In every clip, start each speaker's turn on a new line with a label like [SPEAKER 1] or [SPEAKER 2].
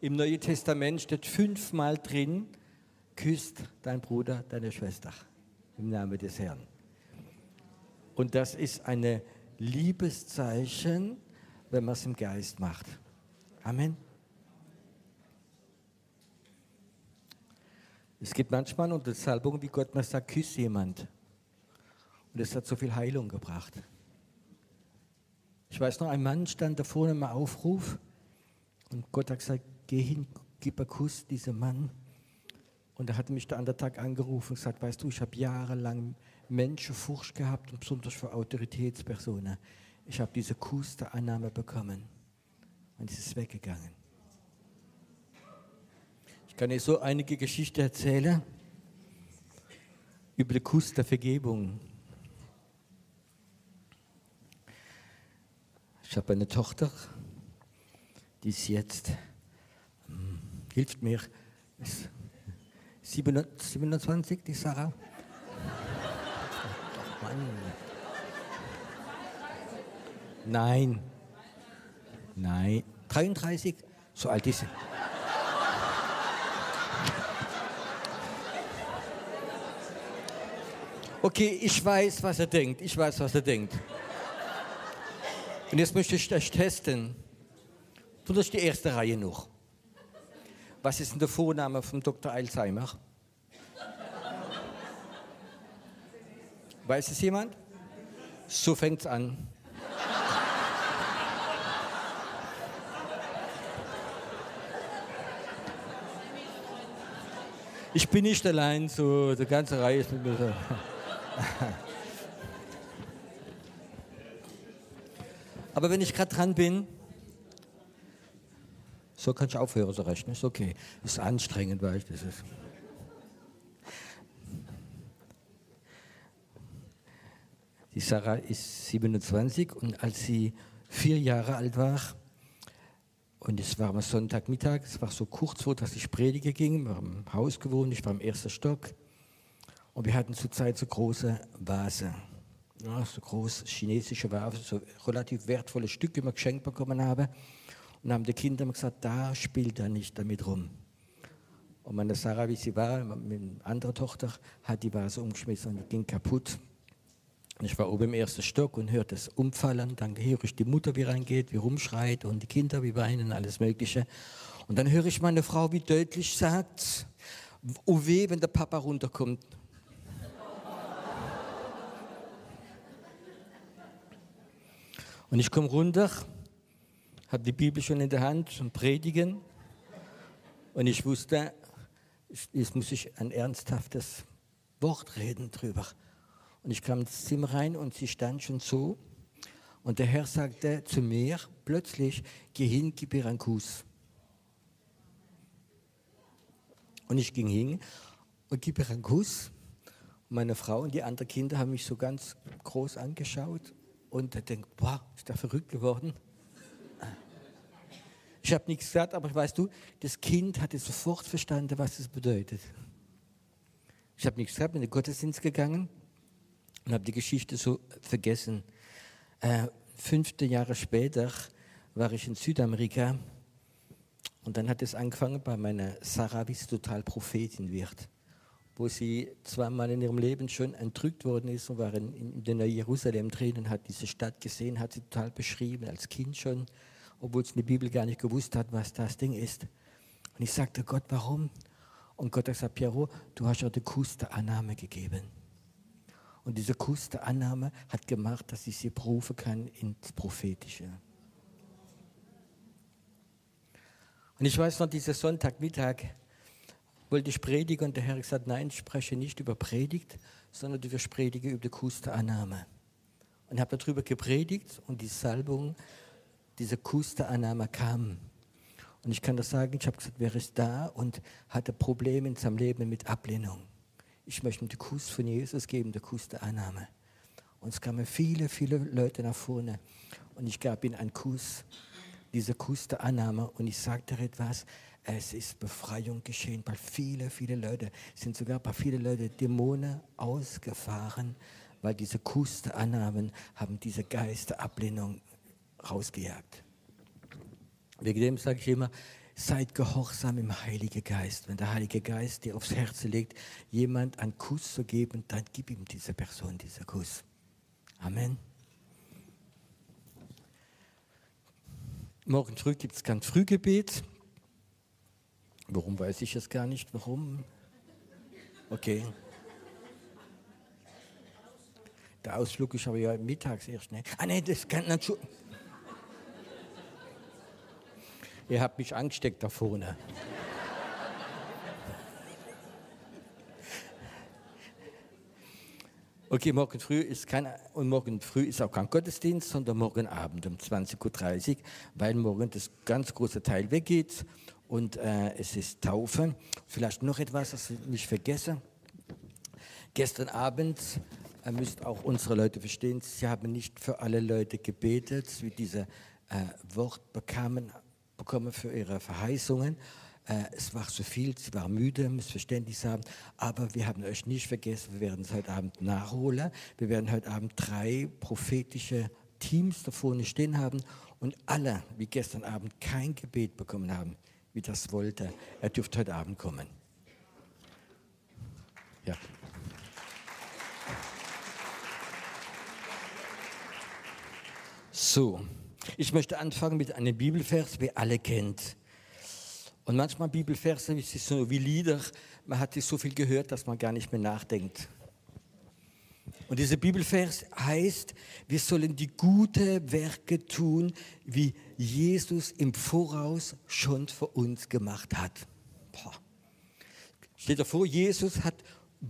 [SPEAKER 1] Im Neuen Testament steht fünfmal drin, küsst dein Bruder, deine Schwester im Namen des Herrn. Und das ist ein Liebeszeichen, wenn man es im Geist macht. Amen. Es gibt manchmal unter Salbung, wie Gott mir sagt, küss jemand. Und es hat so viel Heilung gebracht. Ich weiß noch, ein Mann stand da vorne im Aufruf und Gott hat gesagt, geh hin, gib einen Kuss diesem Mann. Und er hat mich der andere Tag angerufen und gesagt, weißt du, ich habe jahrelang Menschenfurcht gehabt und besonders für Autoritätspersonen. Ich habe diese Kuss der Annahme bekommen und es ist weggegangen. Ich kann dir so einige Geschichten erzählen über den Kuss der Vergebung. Ich habe eine Tochter, die ist jetzt, hilft mir, ist 27, die Sarah. Ach Mann. Nein. Nein. 33? So alt ist sie. Okay, ich weiß, was er denkt. Ich weiß, was er denkt. Und jetzt möchte ich euch testen. Tut euch die erste Reihe noch. Was ist denn der Vorname von Dr. Alzheimer? Weiß es jemand? So fängt es an. Ich bin nicht allein, so die ganze Reihe ist mit mir so. Aber wenn ich gerade dran bin, so kann ich aufhören, so rechnen, ist okay. Ist anstrengend, weil ich das ist. Die Sarah ist 27 und als sie vier Jahre alt war, und es war am Sonntagmittag, es war so kurz vor, dass ich predige ging, wir haben im Haus gewohnt, ich war im ersten Stock, und wir hatten zurzeit so große Vase. Ja, so groß chinesische Vase, so relativ wertvolle Stücke, die wir geschenkt bekommen haben. Und haben die Kinder gesagt, da spielt er nicht damit rum. Und meine Sarah, wie sie war, meine andere Tochter, hat die Vase umgeschmissen und die ging kaputt. Und ich war oben im ersten Stock und hörte es umfallen. Dann höre ich die Mutter, wie reingeht, wie rumschreit und die Kinder, wie weinen, alles Mögliche. Und dann höre ich meine Frau, wie deutlich sagt, oh weh, wenn der Papa runterkommt. Und ich komme runter, habe die Bibel schon in der Hand und predigen. Und ich wusste, jetzt muss ich ein ernsthaftes Wort reden drüber. Und ich kam ins Zimmer rein und sie stand schon so. Und der Herr sagte zu mir plötzlich, geh hin, gib ihr einen Kuss. Und ich ging hin und gib ihr einen Kuss. Meine Frau und die anderen Kinder haben mich so ganz groß angeschaut und denkt, boah, ist der verrückt geworden? Ich habe nichts gesagt, aber weißt du, das Kind hatte sofort verstanden, was es bedeutet. Ich habe nichts gesagt, bin in den Gottesdienst gegangen und habe die Geschichte so vergessen. Äh, fünfte Jahre später war ich in Südamerika und dann hat es angefangen bei meiner Sarah, wie sie total Prophetin wird wo sie zweimal in ihrem Leben schon entrückt worden ist und war in, in der Jerusalem drin und hat diese Stadt gesehen, hat sie total beschrieben, als Kind schon, obwohl sie in der Bibel gar nicht gewusst hat, was das Ding ist. Und ich sagte, Gott, warum? Und Gott hat gesagt, Piero, du hast ja den Kuss der Annahme gegeben. Und dieser Kuss der Annahme hat gemacht, dass ich sie berufen kann ins Prophetische. Und ich weiß noch, dieser Sonntagmittag, wollte ich predigen und der Herr hat gesagt, nein, ich spreche nicht über Predigt, sondern du wirst predigen über die Annahme. Und habe darüber gepredigt und die Salbung, dieser Kuss der Annahme kam. Und ich kann das sagen, ich habe gesagt, wer ist da und hatte Probleme in seinem Leben mit Ablehnung. Ich möchte ihm den Kuss von Jesus geben, den Kuss der Annahme. Und es kamen viele, viele Leute nach vorne. Und ich gab ihnen einen Kuss, dieser Kuss der Annahme. Und ich sagte etwas, es ist Befreiung geschehen, weil viele, viele Leute, sind sogar bei vielen Leute Dämonen ausgefahren, weil diese Kuss der Annahmen haben diese Geist der Ablehnung rausgejagt. Wegen dem sage ich immer, seid gehorsam im Heiligen Geist. Wenn der Heilige Geist dir aufs Herz legt, jemand einen Kuss zu geben, dann gib ihm diese Person diesen Kuss. Amen. Morgen früh gibt es kein Frühgebet. Warum weiß ich es gar nicht? Warum? Okay. Der Ausflug ist aber ja mittags erst. Ne? Ah nein, das kann natürlich. Ihr habt mich angesteckt da vorne. Okay, morgen früh ist kein, und morgen früh ist auch kein Gottesdienst, sondern morgen Abend um 20.30 Uhr, weil morgen das ganz große Teil weggeht und äh, es ist Taufe. Vielleicht noch etwas, das ich nicht vergesse. Gestern Abend äh, müsst auch unsere Leute verstehen, sie haben nicht für alle Leute gebetet, wie diese äh, Wort bekamen, bekommen für ihre Verheißungen. Äh, es war zu viel, sie waren müde, Missverständnis haben, aber wir haben euch nicht vergessen, wir werden es heute Abend nachholen. Wir werden heute Abend drei prophetische Teams da vorne stehen haben und alle, wie gestern Abend, kein Gebet bekommen haben, wie das wollte, er dürfte heute Abend kommen. Ja. So, ich möchte anfangen mit einem Bibelvers, wir alle kennt. Und manchmal Bibelverse sind so wie Lieder, man hat so viel gehört, dass man gar nicht mehr nachdenkt. Und dieser Bibelvers heißt, wir sollen die guten Werke tun, wie Jesus im Voraus schon für uns gemacht hat. Boah. Steht davor, Jesus hat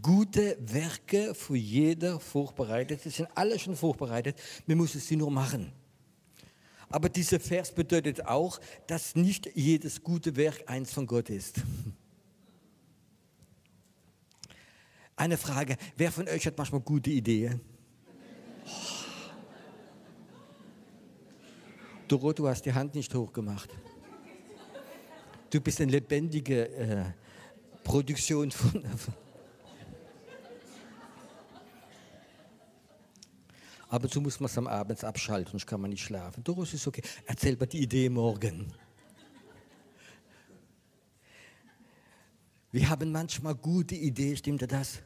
[SPEAKER 1] gute Werke für jeder vorbereitet. Sie sind alle schon vorbereitet, wir müssen sie nur machen. Aber dieser Vers bedeutet auch, dass nicht jedes gute Werk eins von Gott ist. Eine Frage, wer von euch hat manchmal gute Ideen? Oh. Doro, du hast die Hand nicht hochgemacht. Du bist eine lebendige äh, Produktion von, Aber so muss man es am Abend abschalten, sonst kann man nicht schlafen. Doris ist okay. Erzähl mir die Idee morgen. Wir haben manchmal gute Ideen, stimmt das?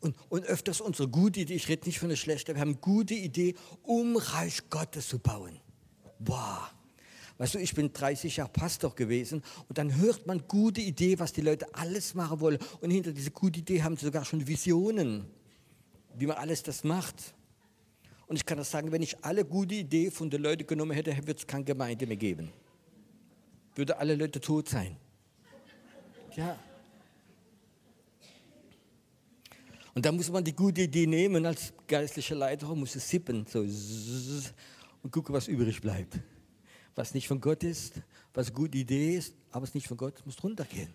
[SPEAKER 1] Und, und öfters unsere gute Idee, ich rede nicht von der schlechten, wir haben gute Idee, um Reich Gottes zu bauen. Boah. Weißt du, ich bin 30 Jahre Pastor gewesen und dann hört man gute Idee, was die Leute alles machen wollen. Und hinter dieser guten Idee haben sie sogar schon Visionen, wie man alles das macht. Und ich kann das sagen, wenn ich alle gute Ideen von den Leuten genommen hätte, würde es keine Gemeinde mehr geben. Würde alle Leute tot sein. Ja. Und da muss man die gute Idee nehmen als geistlicher Leiter, muss es sippen so, und gucken, was übrig bleibt. Was nicht von Gott ist, was eine gute Idee ist, aber es nicht von Gott, muss runtergehen.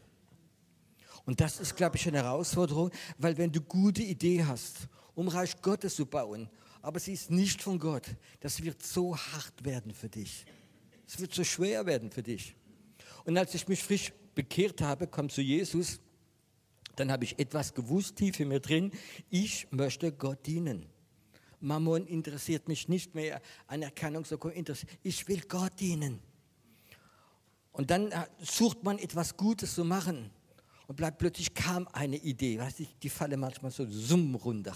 [SPEAKER 1] Und das ist, glaube ich, eine Herausforderung, weil wenn du gute Idee hast, um Reich Gottes zu bauen aber sie ist nicht von Gott. Das wird so hart werden für dich. Es wird so schwer werden für dich. Und als ich mich frisch bekehrt habe, kam zu Jesus, dann habe ich etwas gewusst, tief in mir drin, ich möchte Gott dienen. Mammon interessiert mich nicht mehr, Anerkennung, so interessiert. Ich will Gott dienen. Und dann äh, sucht man etwas Gutes zu machen und plötzlich kam eine Idee, weißt du, die fallen manchmal so summ runter.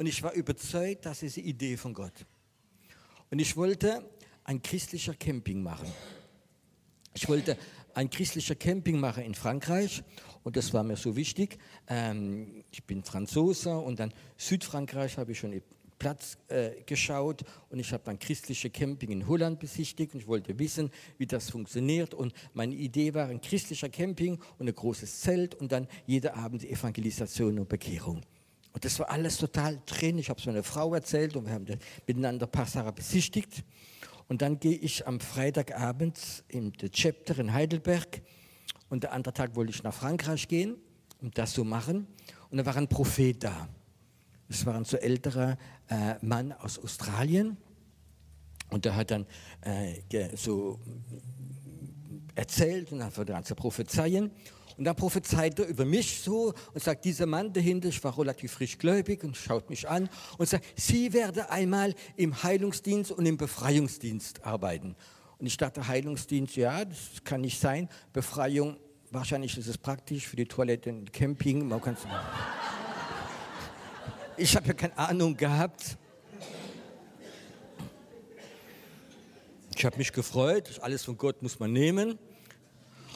[SPEAKER 1] Und ich war überzeugt, das ist die Idee von Gott. Und ich wollte ein christlicher Camping machen. Ich wollte ein christlicher Camping machen in Frankreich und das war mir so wichtig. Ähm, ich bin Franzose und dann Südfrankreich habe ich schon Platz äh, geschaut und ich habe dann christliche Camping in Holland besichtigt und ich wollte wissen, wie das funktioniert und meine Idee war ein christlicher Camping und ein großes Zelt und dann jede Abend Evangelisation und Bekehrung. Und das war alles total drin. Ich habe es meiner Frau erzählt und wir haben miteinander Passara besichtigt. Und dann gehe ich am Freitagabend in The Chapter in Heidelberg. Und der andere Tag wollte ich nach Frankreich gehen, um das zu machen. Und da war ein Prophet da. Das war ein so älterer äh, Mann aus Australien. Und der hat dann äh, so erzählt und dann hat an zu prophezeien. Und dann prophezeit er über mich so und sagt, dieser Mann dahinter, ich war relativ frisch gläubig und schaut mich an und sagt, Sie werden einmal im Heilungsdienst und im Befreiungsdienst arbeiten. Und ich dachte, Heilungsdienst, ja, das kann nicht sein. Befreiung, wahrscheinlich ist es praktisch für die Toilette im Camping. Man kann's ich habe ja keine Ahnung gehabt. Ich habe mich gefreut, alles von Gott muss man nehmen.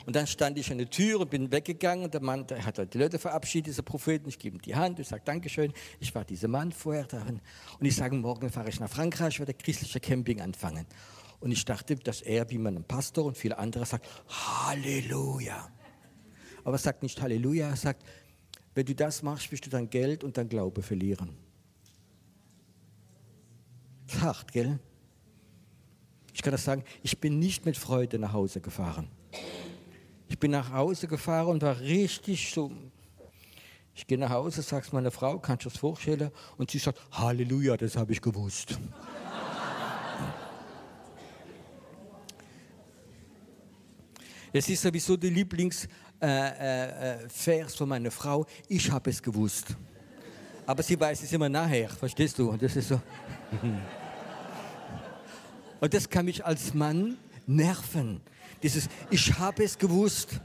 [SPEAKER 1] Und dann stand ich an der Tür und bin weggegangen und der Mann, der hat die Leute verabschiedet, dieser Propheten. Ich gebe ihm die Hand, ich sage Dankeschön. Ich war dieser Mann vorher darin. Und ich sage, morgen fahre ich nach Frankreich, werde christliche Camping anfangen. Und ich dachte, dass er, wie man ein Pastor und viele andere sagt, Halleluja. Aber er sagt nicht Halleluja, er sagt, wenn du das machst, wirst du dein Geld und dein Glaube verlieren. Hart, gell? Ich kann das sagen, ich bin nicht mit Freude nach Hause gefahren. Ich bin nach Hause gefahren und war richtig so. Ich gehe nach Hause, sag's meiner Frau, kannst du das vorstellen? Und sie sagt, Halleluja, das habe ich gewusst. Es ist sowieso der Lieblingsvers äh, äh, äh von meiner Frau. Ich habe es gewusst. Aber sie weiß es immer nachher, verstehst du? Und das ist so. Und das kann mich als Mann nerven. Dieses, ich habe es gewusst.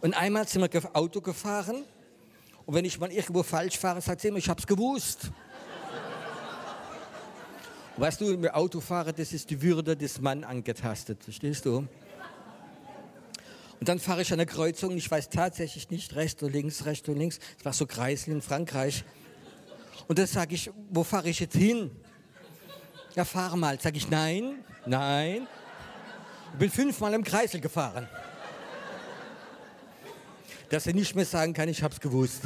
[SPEAKER 1] Und einmal sind wir Auto gefahren und wenn ich mal irgendwo falsch fahre, sagt sie immer, ich habe es gewusst. weißt du, im Autofahren, das ist die Würde des Mannes angetastet, verstehst du? Und dann fahre ich an der Kreuzung, ich weiß tatsächlich nicht, rechts oder links, rechts oder links. Es war so Kreisel in Frankreich. Und dann sage ich, wo fahre ich jetzt hin? Ja, fahr mal. Sage ich, nein, nein, bin fünfmal im Kreisel gefahren. Dass er nicht mehr sagen kann, ich hab's gewusst.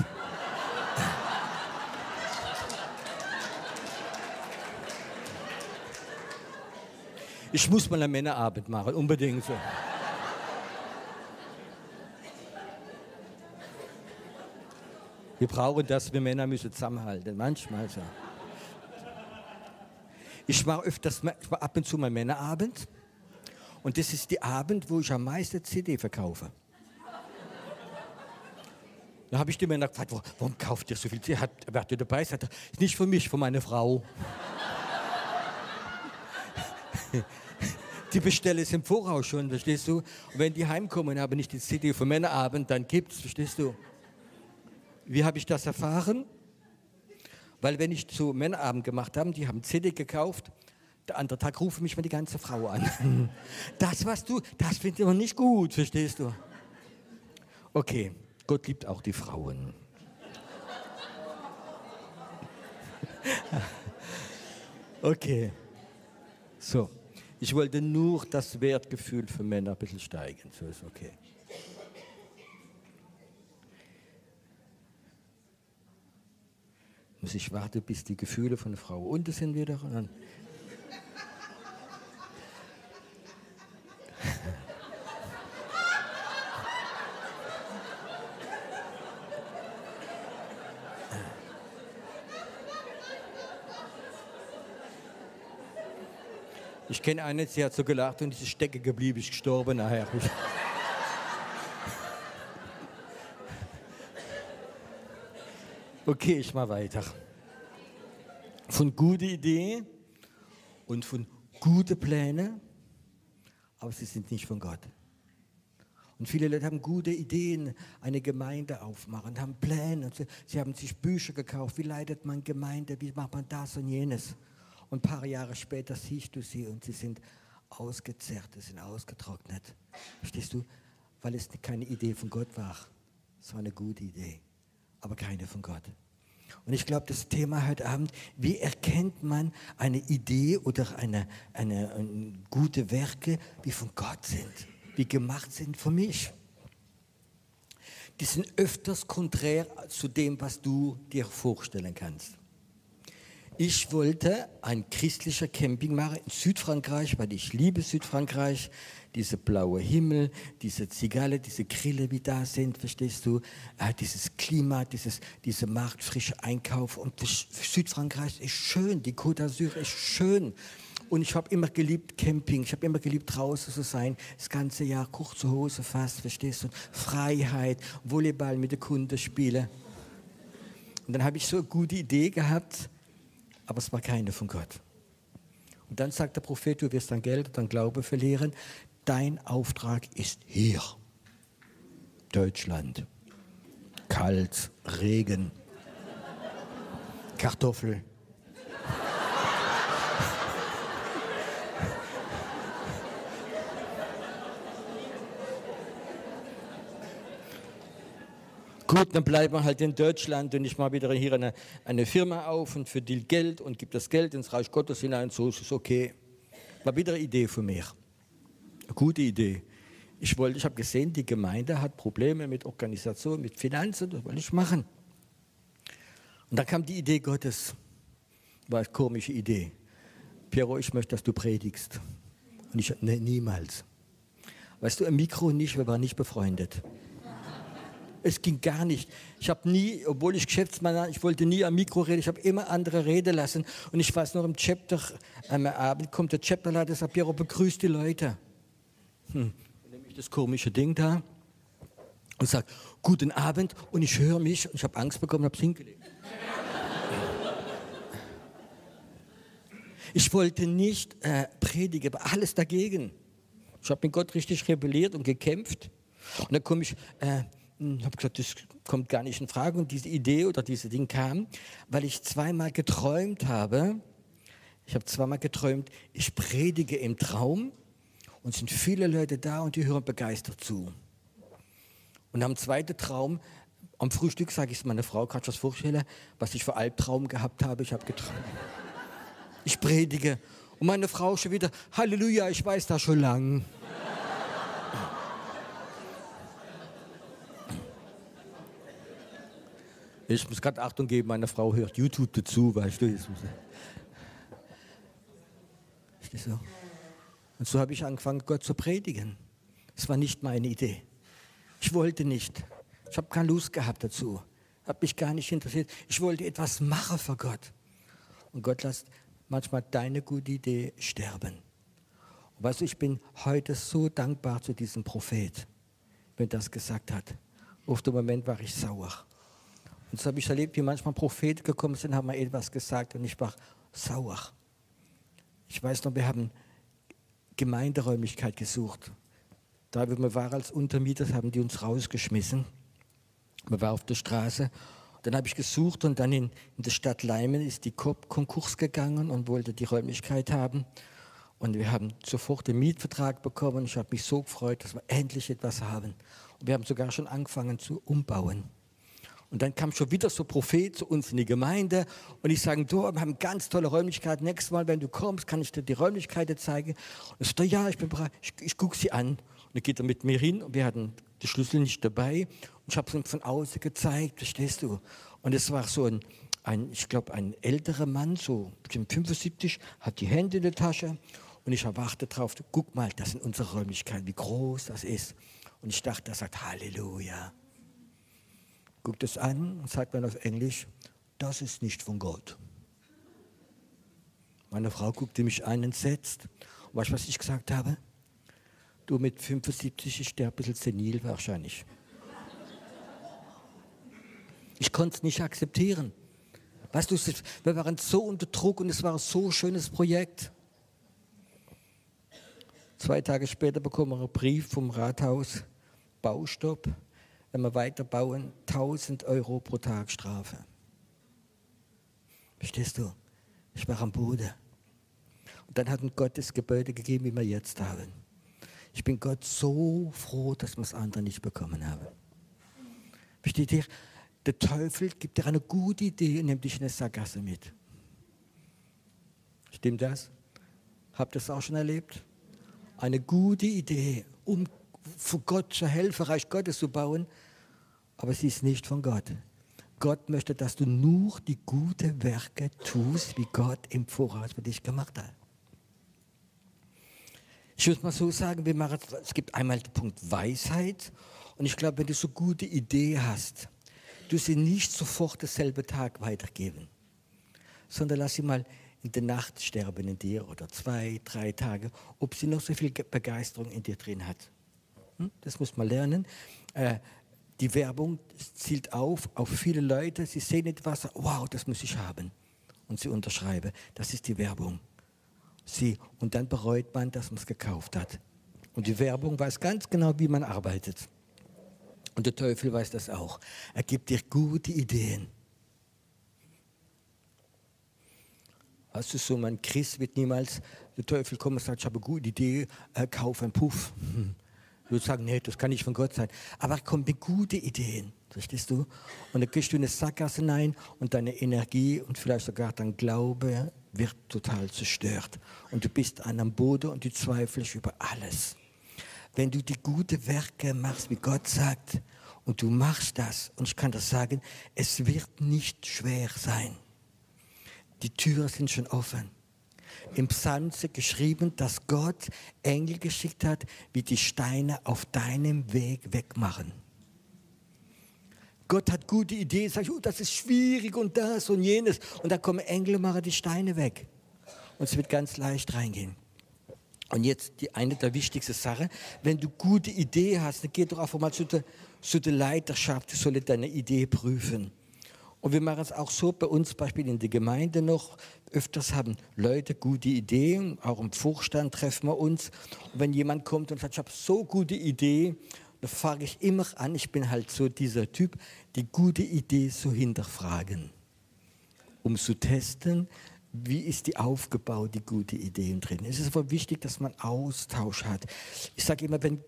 [SPEAKER 1] Ich muss mal eine Männerabend machen, unbedingt so. Wir brauchen das, wir Männer müssen zusammenhalten, manchmal so. Ich mache öfters, ich mache ab und zu mal Männerabend. Und das ist der Abend, wo ich am meisten CD verkaufe. Da habe ich die Männer gefragt, warum kauft ihr so viel CD? Hat, wer ihr dabei? Sagt nicht für mich, für meine Frau. die bestelle es im Voraus schon, verstehst du? Und wenn die heimkommen und haben nicht die CD für Männerabend, dann gibt's, verstehst du? Wie habe ich das erfahren? Weil wenn ich zu Männerabend gemacht habe, die haben CD gekauft der andere Tag rufe mich mal die ganze Frau an. Das, was du, das finde ich nicht gut, verstehst du? Okay, Gott liebt auch die Frauen. Okay, so. Ich wollte nur das Wertgefühl für Männer ein bisschen steigen. So ist okay. Muss ich warten, bis die Gefühle von Frau unten sind wieder? Und dann kenne eine, sie hat so gelacht und ist stecken geblieben, ist gestorben nachher. Okay, ich mache weiter. Von guten Ideen und von guten Plänen, aber sie sind nicht von Gott. Und viele Leute haben gute Ideen, eine Gemeinde aufmachen, haben Pläne. Sie, sie haben sich Bücher gekauft, wie leitet man Gemeinde, wie macht man das und jenes. Und ein paar Jahre später siehst du sie und sie sind ausgezerrt, sie sind ausgetrocknet. Verstehst du? Weil es keine Idee von Gott war. Es war eine gute Idee, aber keine von Gott. Und ich glaube, das Thema heute Abend, wie erkennt man eine Idee oder eine, eine, eine gute Werke, die von Gott sind, wie gemacht sind für mich? Die sind öfters konträr zu dem, was du dir vorstellen kannst. Ich wollte ein christlicher Camping machen in Südfrankreich, weil ich liebe Südfrankreich. Diese blaue Himmel, diese Zigarre, diese Grille, wie da sind, verstehst du? Äh, dieses Klima, dieses, diese marktfrische Einkauf. Und Südfrankreich ist schön, die Côte d'Azur ist schön. Und ich habe immer geliebt Camping, ich habe immer geliebt draußen zu sein, das ganze Jahr kurze Hose fast, verstehst du? Freiheit, Volleyball mit den Kunden spielen. Und dann habe ich so eine gute Idee gehabt, aber es war keine von Gott. Und dann sagt der Prophet, du wirst dein Geld und dein Glaube verlieren. Dein Auftrag ist hier. Deutschland. Kalt, Regen, Kartoffel. Gut, dann bleibt man halt in Deutschland und ich mache wieder hier eine, eine Firma auf und verdiene Geld und gebe das Geld ins Reich Gottes hinein, so ist es okay. War wieder eine Idee von mir. Eine gute Idee. Ich, wollte, ich habe gesehen, die Gemeinde hat Probleme mit Organisation, mit Finanzen, das wollte ich machen. Und dann kam die Idee Gottes. War eine komische Idee. Piero, ich möchte, dass du predigst. Und ich, ne, niemals. Weißt du, im Mikro nicht, wir waren nicht befreundet. Es ging gar nicht. Ich habe nie, obwohl ich Geschäftsmann war, ich wollte nie am Mikro reden, ich habe immer andere reden lassen. Und ich weiß noch, im Chapter, am Abend kommt der Chapterleiter sagt, Piero, begrüßt die Leute. Hm. Dann das komische Ding da und sage, guten Abend. Und ich höre mich und ich habe Angst bekommen habe es hingelegt. Ich wollte nicht äh, predigen, aber alles dagegen. Ich habe mit Gott richtig rebelliert und gekämpft. Und dann komme ich, äh, ich habe gesagt, das kommt gar nicht in Frage. Und diese Idee oder dieses Ding kam, weil ich zweimal geträumt habe. Ich habe zweimal geträumt, ich predige im Traum und sind viele Leute da und die hören begeistert zu. Und am zweiten Traum, am Frühstück sage ich es meiner Frau, kannst du das vorstellen, was ich für Albtraum gehabt habe? Ich habe geträumt. Ich predige. Und meine Frau schon wieder, Halleluja, ich weiß das schon lang. Ich muss gerade Achtung geben, meine Frau hört YouTube dazu, weißt du. Ist das so? Und so habe ich angefangen, Gott zu predigen. Das war nicht meine Idee. Ich wollte nicht. Ich habe keine Lust gehabt dazu. Habe mich gar nicht interessiert. Ich wollte etwas machen für Gott. Und Gott lässt manchmal deine gute Idee sterben. Und weißt du, ich bin heute so dankbar zu diesem Prophet, wenn das gesagt hat. Auf den Moment war ich sauer. Und so habe ich erlebt, wie manchmal Propheten gekommen sind, haben mir etwas gesagt und ich war sauer. Ich weiß noch, wir haben Gemeinderäumlichkeit gesucht. Da wir waren als Untermieter, haben die uns rausgeschmissen. Wir waren auf der Straße. Dann habe ich gesucht und dann in, in der Stadt Leimen ist die Coop Konkurs gegangen und wollte die Räumlichkeit haben. Und wir haben sofort den Mietvertrag bekommen. Ich habe mich so gefreut, dass wir endlich etwas haben. Und wir haben sogar schon angefangen zu umbauen. Und dann kam schon wieder so ein Prophet zu uns in die Gemeinde und ich sage, du, wir haben ganz tolle Räumlichkeiten. Nächstes Mal, wenn du kommst, kann ich dir die Räumlichkeiten zeigen. Und ich sagte, ja, ich bin bereit, ich, ich gucke sie an. Und dann geht er mit mir hin und wir hatten die Schlüssel nicht dabei. Und ich habe es ihm von außen gezeigt, verstehst du? Und es war so ein, ein ich glaube, ein älterer Mann, so 75, hat die Hände in der Tasche und ich erwarte drauf, guck mal, das sind unsere Räumlichkeiten, wie groß das ist. Und ich dachte, er sagt Halleluja guckt es an und sagt dann auf Englisch, das ist nicht von Gott. Meine Frau guckte mich an, entsetzt. Und weißt du, was ich gesagt habe? Du mit 75, ich sterbe ein bisschen senil wahrscheinlich. Ich konnte es nicht akzeptieren. Weißt du, wir waren so unter Druck und es war so ein schönes Projekt. Zwei Tage später bekommen wir einen Brief vom Rathaus, Baustopp wenn wir weiterbauen, 1000 Euro pro Tag Strafe. Verstehst du? Ich war am Boden. Und dann hat uns Gott das Gebäude gegeben, wie wir jetzt haben. Ich bin Gott so froh, dass wir das andere nicht bekommen haben. Versteht ihr? Der Teufel gibt dir eine gute Idee und nimmt dich in eine Sackgasse mit. Stimmt das? Habt ihr das auch schon erlebt? Eine gute Idee, um für Gott zu helfen, Reich Gottes zu bauen, aber sie ist nicht von Gott. Gott möchte, dass du nur die guten Werke tust, wie Gott im Voraus für dich gemacht hat. Ich würde mal so sagen, wir machen, es gibt einmal den Punkt Weisheit und ich glaube, wenn du so gute Idee hast, du sie nicht sofort dasselbe Tag weitergeben, sondern lass sie mal in der Nacht sterben in dir oder zwei, drei Tage, ob sie noch so viel Begeisterung in dir drin hat. Hm? Das muss man lernen. Äh, die Werbung zielt auf auf viele Leute. Sie sehen etwas, wow, das muss ich haben. Und sie unterschreiben. Das ist die Werbung. Sie, und dann bereut man, dass man es gekauft hat. Und die Werbung weiß ganz genau, wie man arbeitet. Und der Teufel weiß das auch. Er gibt dir gute Ideen. Hast du so, mein Christ wird niemals, der Teufel kommen und sagt, ich habe eine gute Idee, äh, kauf einen Puff. Du würdest sagen, nee, das kann nicht von Gott sein. Aber er kommt mit guten Ideen, verstehst du? Und dann gehst du in eine Sackgasse hinein und deine Energie und vielleicht sogar dein Glaube wird total zerstört. Und du bist an einem Boden und du zweifelst über alles. Wenn du die guten Werke machst, wie Gott sagt, und du machst das, und ich kann das sagen, es wird nicht schwer sein. Die Türen sind schon offen. Im Psalm geschrieben, dass Gott Engel geschickt hat, wie die Steine auf deinem Weg wegmachen. Gott hat gute Ideen, sagt, oh, das ist schwierig und das und jenes. Und dann kommen Engel und machen die Steine weg. Und es wird ganz leicht reingehen. Und jetzt die eine der wichtigsten Sachen, wenn du gute Ideen hast, dann geh doch einfach mal zu der, zu der Leiterschaft, du sollst deine Idee prüfen. Und wir machen es auch so bei uns, Beispiel in der Gemeinde noch. Öfters haben Leute gute Ideen, auch im Vorstand treffen wir uns. Und wenn jemand kommt und sagt, ich habe so gute Idee, dann frage ich immer an, ich bin halt so dieser Typ, die gute Idee zu hinterfragen, um zu testen, wie ist die aufgebaut, die gute Ideen drin. Es ist aber wichtig, dass man Austausch hat. Ich sage immer, wenn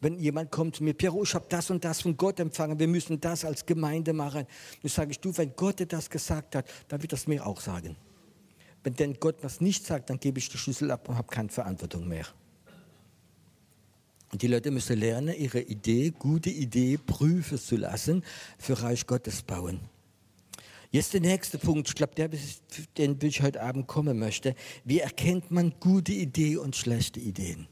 [SPEAKER 1] wenn jemand kommt zu mir, Piero, ich habe das und das von Gott empfangen, wir müssen das als Gemeinde machen. Dann sage ich, du, wenn Gott dir das gesagt hat, dann wird das mir auch sagen. Wenn denn Gott was nicht sagt, dann gebe ich die Schlüssel ab und habe keine Verantwortung mehr. Und die Leute müssen lernen, ihre Idee, gute Idee, prüfen zu lassen, für Reich Gottes bauen. Jetzt der nächste Punkt, ich glaube, der, den ich heute Abend kommen möchte. Wie erkennt man gute Ideen und schlechte Ideen?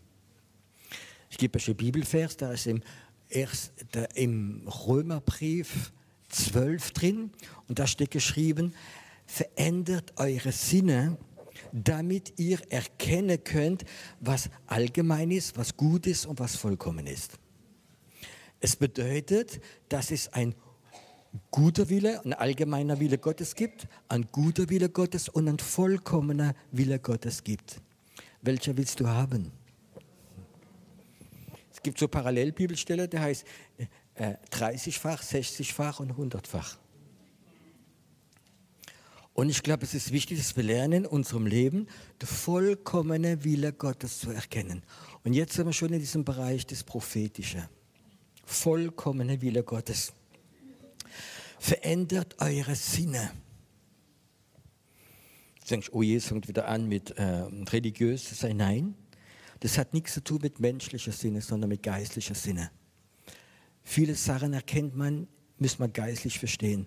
[SPEAKER 1] Gebe euch einen Bibelvers, da ist im, erst, der, im Römerbrief 12 drin und da steht geschrieben, verändert eure Sinne, damit ihr erkennen könnt, was allgemein ist, was gut ist und was vollkommen ist. Es bedeutet, dass es ein guter Wille, ein allgemeiner Wille Gottes gibt, ein guter Wille Gottes und ein vollkommener Wille Gottes gibt. Welcher willst du haben? Es gibt so Parallelbibelstelle, der heißt äh, 30-fach, 60-fach und 100-fach. Und ich glaube, es ist wichtig, dass wir lernen, in unserem Leben der vollkommene Wille Gottes zu erkennen. Und jetzt sind wir schon in diesem Bereich des Prophetischen. Vollkommene Wille Gottes. Verändert eure Sinne. Du denkst, oh, Jesus fängt wieder an mit äh, religiös zu sein. Nein, das hat nichts zu tun mit menschlicher Sinne, sondern mit geistlicher Sinne. Viele Sachen erkennt man, muss man geistlich verstehen.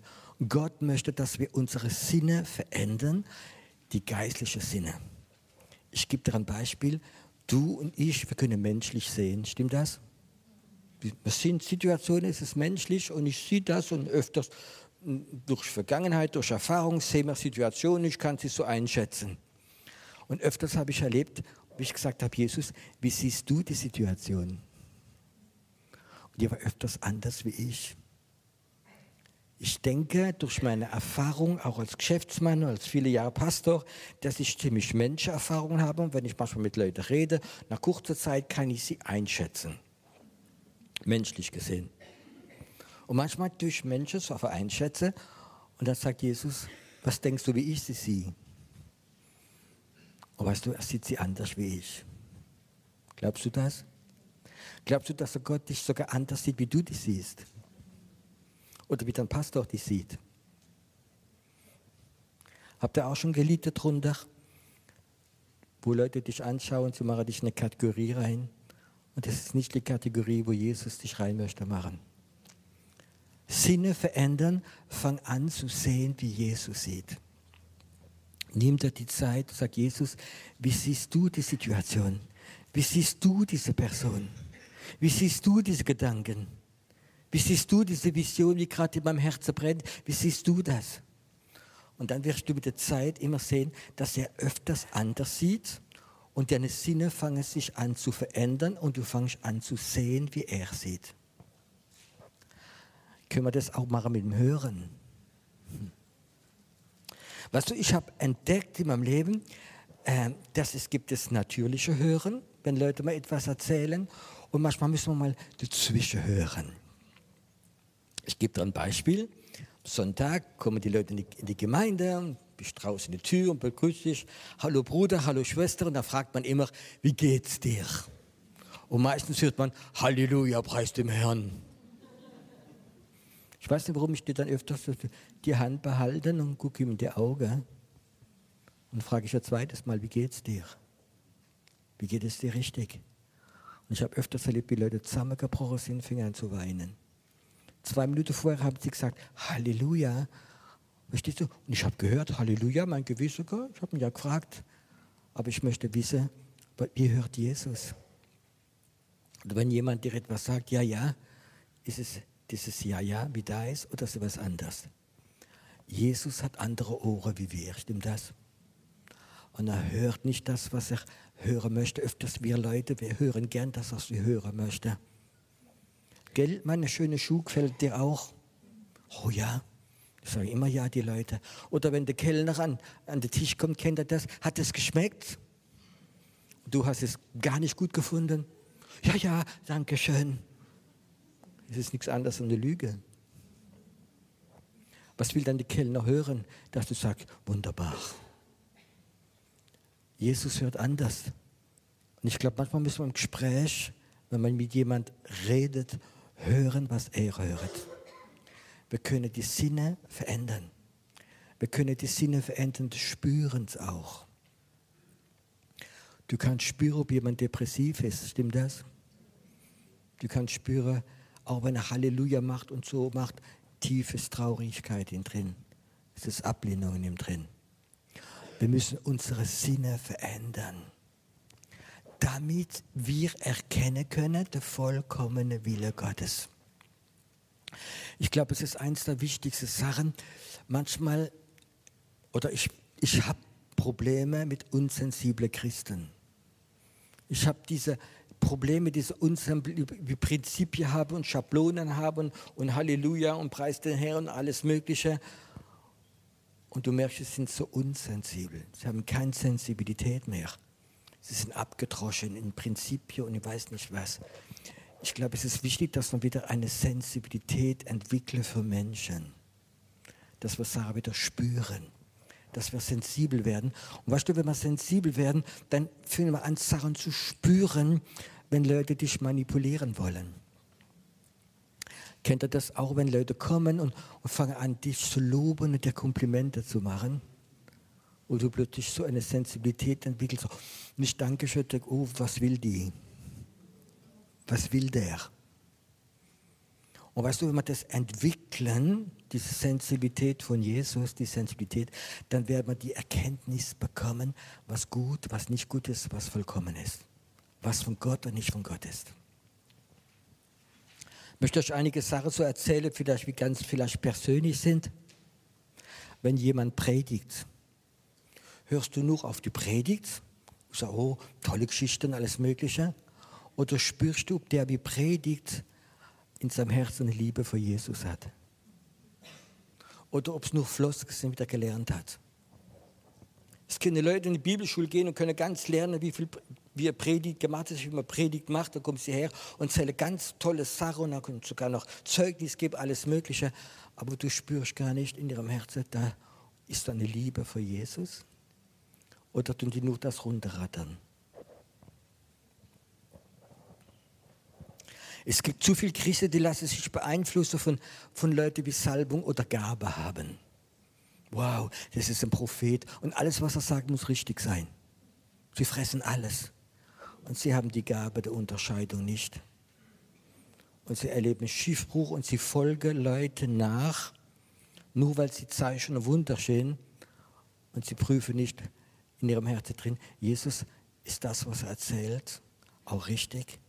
[SPEAKER 1] Gott möchte, dass wir unsere Sinne verändern, die geistliche Sinne. Ich gebe dir ein Beispiel. Du und ich, wir können menschlich sehen. Stimmt das? Wir sind Situationen, es ist menschlich und ich sehe das und öfters durch Vergangenheit, durch Erfahrung sehen wir Situationen, ich kann sie so einschätzen. Und öfters habe ich erlebt, wie ich gesagt habe, Jesus, wie siehst du die Situation? Und die war öfters anders wie ich. Ich denke, durch meine Erfahrung, auch als Geschäftsmann, als viele Jahre Pastor, dass ich ziemlich Menschenerfahrung habe. Und wenn ich manchmal mit Leuten rede, nach kurzer Zeit kann ich sie einschätzen. Menschlich gesehen. Und manchmal durch Menschen so einschätze. Und dann sagt Jesus, was denkst du, wie ich sie sehe? Und weißt du, er sieht sie anders wie ich. Glaubst du das? Glaubst du, dass Gott dich sogar anders sieht, wie du dich siehst? Oder wie dein Pastor dich sieht? Habt ihr auch schon gelitten drunter, wo Leute dich anschauen, sie machen dich in eine Kategorie rein? Und das ist nicht die Kategorie, wo Jesus dich rein möchte machen. Sinne verändern, fang an zu sehen, wie Jesus sieht. Nimm dir die Zeit und sag, Jesus, wie siehst du die Situation? Wie siehst du diese Person? Wie siehst du diese Gedanken? Wie siehst du diese Vision, die gerade in meinem Herzen brennt? Wie siehst du das? Und dann wirst du mit der Zeit immer sehen, dass er öfters anders sieht und deine Sinne fangen sich an zu verändern und du fängst an zu sehen, wie er sieht. Können wir das auch machen mit dem Hören? Weißt du, ich habe entdeckt in meinem Leben, Ähm, das ist, gibt es natürliche Hören, wenn Leute mal etwas erzählen. Und manchmal müssen wir mal dazwischen hören. Ich gebe dir ein Beispiel. Sonntag kommen die Leute in die, in die Gemeinde, bist draußen in die Tür und begrüßt dich. Hallo Bruder, hallo Schwester. Und da fragt man immer, wie geht's dir? Und meistens hört man, Halleluja, preis dem Herrn. Ich weiß nicht, warum ich dir dann öfters die Hand behalten und gucke ihm in die Augen. Und frage ich ein zweites Mal, wie geht's dir? Wie geht es dir richtig? Und ich habe öfters erlebt, wie Leute zusammengebrochen sind, fingen an zu weinen. Zwei Minuten vorher haben sie gesagt, Halleluja. Verstehst du? Und ich habe gehört, Halleluja, mein Gewissen, ich habe ihn ja gefragt. Aber ich möchte wissen, wie hört Jesus? Und wenn jemand dir etwas sagt, ja, ja, ist es dieses Ja, ja, wie da ist, oder ist es was anderes? Jesus hat andere Ohren wie wir, stimmt das? Und er hört nicht das, was er hören möchte. Öfters wir Leute, wir hören gern das, was wir hören möchten. Gell, meine schöne Schuh gefällt dir auch? Oh ja, ich sage immer ja, die Leute. Oder wenn der Kellner an, an den Tisch kommt, kennt er das? Hat es geschmeckt? Du hast es gar nicht gut gefunden? Ja, ja, danke schön. Es ist nichts anderes als eine Lüge. Was will dann die Kellner hören, dass du sagst, wunderbar. Jesus hört anders. Und ich glaube, manchmal müssen wir im Gespräch, wenn man mit jemand redet, hören, was er hört. Wir können die Sinne verändern. Wir können die Sinne verändern des Spürens auch. Du kannst spüren, ob jemand depressiv ist, stimmt das? Du kannst spüren, auch wenn er Halleluja macht und so macht, tiefes Traurigkeit in drin. Es ist Ablehnung in ihm drin. Wir müssen unsere Sinne verändern, damit wir erkennen können, der vollkommene Wille Gottes. Ich glaube, es ist eines der wichtigsten Sachen. Manchmal, oder ich, ich habe Probleme mit unsensiblen Christen. Ich habe diese Probleme, diese unsensiblen Prinzipien haben und Schablonen haben und Halleluja und Preis den Herrn und alles Mögliche. Und du merkst, sie sind so unsensibel. Sie haben keine Sensibilität mehr. Sie sind abgedroschen in Prinzipien und ich weiß nicht was. Ich glaube, es ist wichtig, dass man wieder eine Sensibilität entwickelt für Menschen. Dass wir Sachen wieder spüren. Dass wir sensibel werden. Und weißt du, wenn wir sensibel werden, dann fangen wir an, Sachen zu spüren, wenn Leute dich manipulieren wollen. Kennt ihr das auch, wenn Leute kommen und, und fangen an, dich zu loben und dir Komplimente zu machen? Und du plötzlich so eine Sensibilität entwickelst, nicht Dankeschön, oh, was will die? Was will der? Und weißt du, wenn wir das entwickeln, diese Sensibilität von Jesus, die Sensibilität, dann werden wir die Erkenntnis bekommen, was gut, was nicht gut ist, was vollkommen ist. Was von Gott und nicht von Gott ist. Ich möchte euch einige Sachen so erzählen, vielleicht wie ganz vielleicht persönlich sind. Wenn jemand predigt, hörst du nur auf die Predigt, so, oh, tolle Geschichten, alles Mögliche, oder spürst du, ob der wie predigt in seinem Herzen Liebe für Jesus hat? Oder ob es nur Flosken sind, wie er gelernt hat? Es können Leute in die Bibelschule gehen und können ganz lernen, wie viel wie er Predigt gemacht hat, wie man Predigt macht, dann kommen sie her und zählen ganz tolle Sachen und dann können sogar noch Zeugnis geben, alles Mögliche. Aber du spürst gar nicht in ihrem Herzen, da ist da eine Liebe für Jesus. Oder tun die nur das runterrattern? Es gibt zu viele Christen, die lassen sich beeinflussen von, von Leuten, wie Salbung oder Gabe haben. Wow, das ist ein Prophet und alles, was er sagt, muss richtig sein. Sie fressen alles und sie haben die Gabe der Unterscheidung nicht. Und sie erleben Schiffbruch und sie folgen Leuten nach, nur weil sie Zeichen und Wunder sehen und sie prüfen nicht in ihrem Herzen drin, Jesus, ist das, was er erzählt, auch richtig?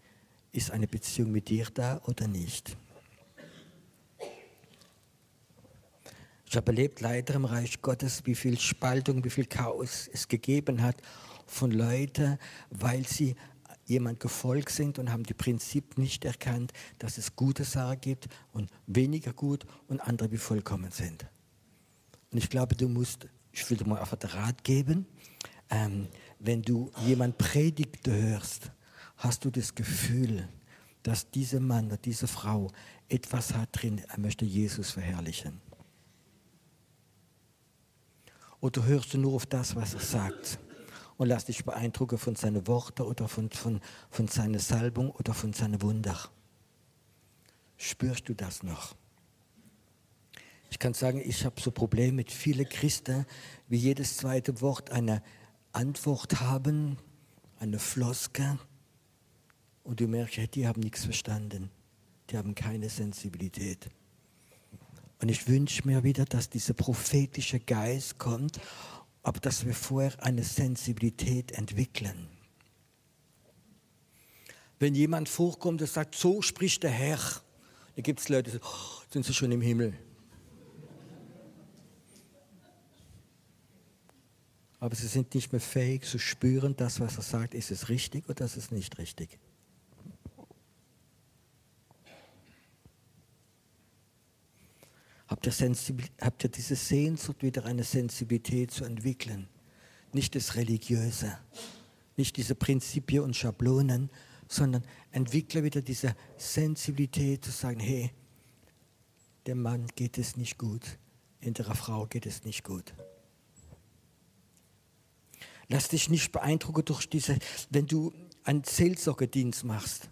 [SPEAKER 1] Ist eine Beziehung mit dir da oder nicht? Ich habe erlebt leider im Reich Gottes, wie viel Spaltung, wie viel Chaos es gegeben hat von Leuten, weil sie jemand gefolgt sind und haben die Prinzip nicht erkannt, dass es gute Sachen gibt und weniger gut und andere wie vollkommen sind. Und ich glaube, du musst, ich will dir mal einfach den Rat geben, ähm, wenn du jemand predigt hörst, hast du das Gefühl, dass dieser Mann oder diese Frau etwas hat drin, er möchte Jesus verherrlichen. Oder hörst du nur auf das, was er sagt und lass dich beeindrucken von seinen Worten oder von, von, von seiner Salbung oder von seinen Wunder? Spürst du das noch? Ich kann sagen, ich habe so Probleme mit vielen Christen, wie jedes zweite Wort eine Antwort haben, eine Floske. Und du merkst, die haben nichts verstanden. Die haben keine Sensibilität. Und ich wünsche mir wieder, dass dieser prophetische Geist kommt, aber dass wir vorher eine Sensibilität entwickeln. Wenn jemand vorkommt und sagt, so spricht der Herr, dann gibt es Leute, die sagen, oh, sind sie schon im Himmel. Aber sie sind nicht mehr fähig zu spüren, das, was er sagt, ist es richtig oder ist es nicht richtig. Habt ihr, habt ihr diese Sehnsucht, wieder eine Sensibilität zu entwickeln? Nicht das Religiöse, nicht diese Prinzipien und Schablonen, sondern entwickle wieder diese Sensibilität zu sagen, hey, dem Mann geht es nicht gut, in der Frau geht es nicht gut. Lass dich nicht beeindrucken durch diese, wenn du einen Seelsorgedienst machst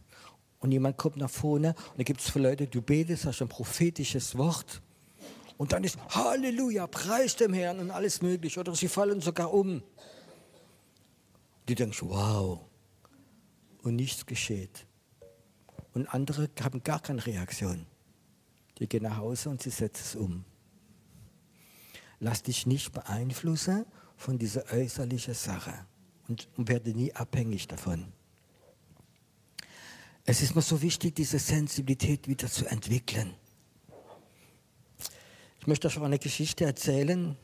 [SPEAKER 1] und jemand kommt nach vorne und da gibt es für Leute, du betest, hast ein prophetisches Wort und dann ist Halleluja, preis dem Herrn und alles mögliche. Oder sie fallen sogar um. Du denkst, wow. Und nichts geschieht. Und andere haben gar keine Reaktion. Die gehen nach Hause und sie setzen es um. Lass dich nicht beeinflussen von dieser äußerlichen Sache und werde nie abhängig davon. Es ist mir so wichtig, diese Sensibilität wieder zu entwickeln. Ich möchte euch eine Geschichte erzählen.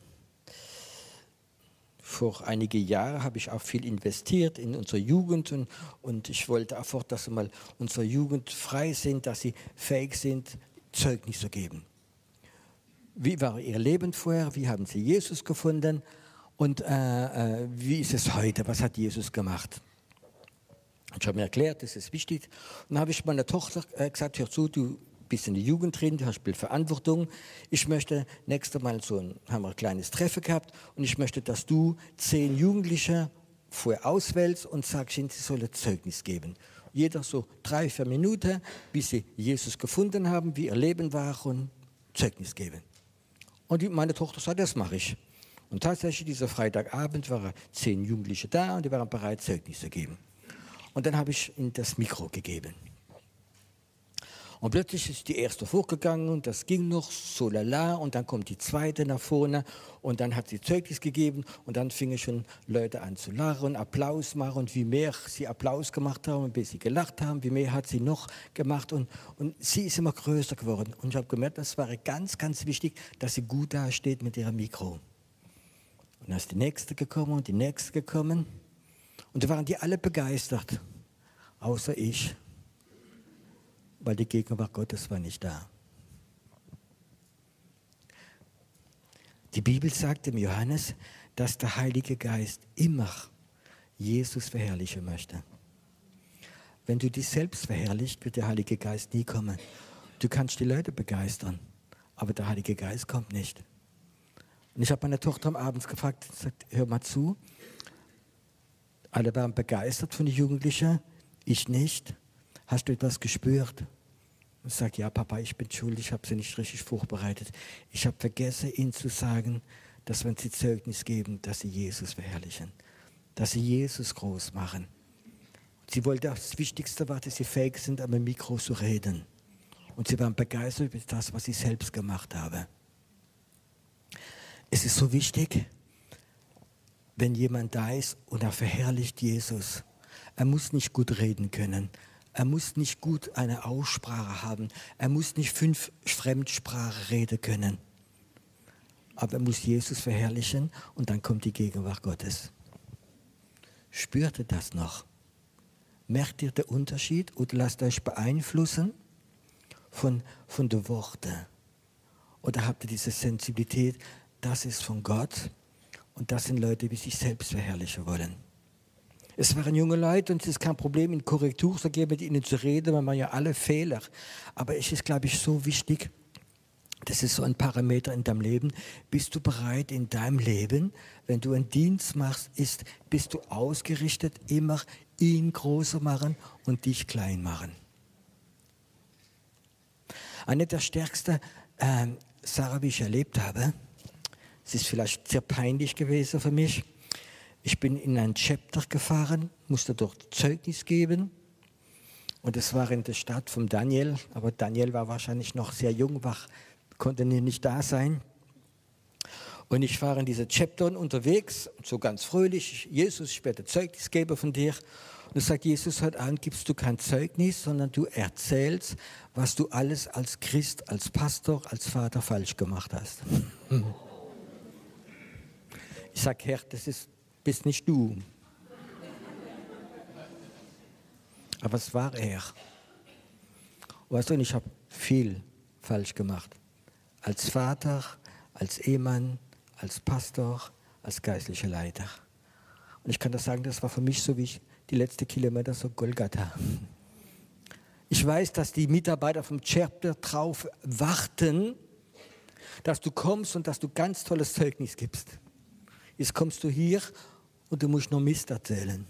[SPEAKER 1] Vor einigen Jahren habe ich auch viel investiert in unsere Jugend und, und ich wollte einfach, dass mal unsere Jugend frei sind, dass sie fähig sind, Zeugnis zu geben. Wie war ihr Leben vorher? Wie haben sie Jesus gefunden? Und äh, äh, wie ist es heute? Was hat Jesus gemacht? Ich habe mir erklärt, das ist wichtig. Und dann habe ich meiner Tochter äh, gesagt, hör zu, du bist in der Jugend drin, du hast Verantwortung. Ich möchte nächstes Mal so ein, haben wir ein kleines Treffen gehabt und ich möchte, dass du zehn Jugendliche vorher auswählst und sagst ihnen, sie sollen Zeugnis geben. Jeder so drei, vier Minuten, wie sie Jesus gefunden haben, wie ihr Leben war und Zeugnis geben. Und meine Tochter sagt, das mache ich. Und tatsächlich, dieser Freitagabend waren zehn Jugendliche da und die waren bereit, Zeugnis zu geben. Und dann habe ich ihnen das Mikro gegeben. Und plötzlich ist die erste vorgegangen und das ging noch so lala und dann kommt die zweite nach vorne und dann hat sie Zeugnis gegeben und dann fingen schon Leute an zu lachen, Applaus machen und wie mehr sie Applaus gemacht haben und bis sie gelacht haben, wie mehr hat sie noch gemacht und, und sie ist immer größer geworden. Und ich habe gemerkt, das war ganz, ganz wichtig, dass sie gut dasteht mit ihrem Mikro. Und dann ist die nächste gekommen und die nächste gekommen und da waren die alle begeistert, außer ich weil die Gegenwart Gottes war nicht da. Die Bibel sagt im Johannes, dass der Heilige Geist immer Jesus verherrlichen möchte. Wenn du dich selbst verherrlicht, wird der Heilige Geist nie kommen. Du kannst die Leute begeistern, aber der Heilige Geist kommt nicht. Und ich habe meine Tochter am Abend gefragt, sagt, hör mal zu. Alle waren begeistert von den Jugendlichen, ich nicht. Hast du etwas gespürt? Und sagt, ja, Papa, ich bin schuld, ich habe sie nicht richtig vorbereitet. Ich habe vergessen, ihnen zu sagen, dass wenn sie Zeugnis geben, dass sie Jesus verherrlichen, dass sie Jesus groß machen. Sie wollte das Wichtigste war, dass sie fähig sind, am Mikro zu reden. Und sie waren begeistert über das, was sie selbst gemacht haben. Es ist so wichtig, wenn jemand da ist und er verherrlicht Jesus. Er muss nicht gut reden können, er muss nicht gut eine Aussprache haben. Er muss nicht fünf Fremdsprachen reden können. Aber er muss Jesus verherrlichen und dann kommt die Gegenwart Gottes. Spürt ihr das noch? Merkt ihr den Unterschied oder lasst euch beeinflussen von, von den Worten? Oder habt ihr diese Sensibilität, das ist von Gott Und das sind Leute, die sich selbst verherrlichen wollen. Es waren junge Leute und es ist kein Problem, in Korrektur zu geben, mit ihnen zu reden, weil man ja alle Fehler. Aber es ist, glaube ich, so wichtig, das ist so ein Parameter in deinem Leben. Bist du bereit in deinem Leben, wenn du einen Dienst machst, ist, bist du ausgerichtet, immer ihn größer machen und dich klein machen. Eine der stärksten äh, Sachen, die ich erlebt habe, es ist vielleicht sehr peinlich gewesen für mich. Ich bin in ein Chapter gefahren, musste dort Zeugnis geben. Und es war in der Stadt von Daniel, aber Daniel war wahrscheinlich noch sehr jung, war konnte nicht da sein. Und ich war in dieser Chapter unterwegs, so ganz fröhlich. Jesus, ich werde Zeugnisgeber von dir. Und er sagt Jesus heute Abend gibst du kein Zeugnis, sondern du erzählst, was du alles als Christ, als Pastor, als Vater falsch gemacht hast. Ich sage, Herr, das ist, bist nicht du. Aber es war er. Weißt du, ich habe viel falsch gemacht als Vater, als Ehemann, als Pastor, als geistlicher Leiter. Und ich kann das sagen, das war für mich so wie die letzten Kilometer so Golgatha. Ich weiß, dass die Mitarbeiter vom Chapter drauf warten, dass du kommst und dass du ganz tolles Zeugnis gibst. Jetzt kommst du hier und du musst noch Mist erzählen.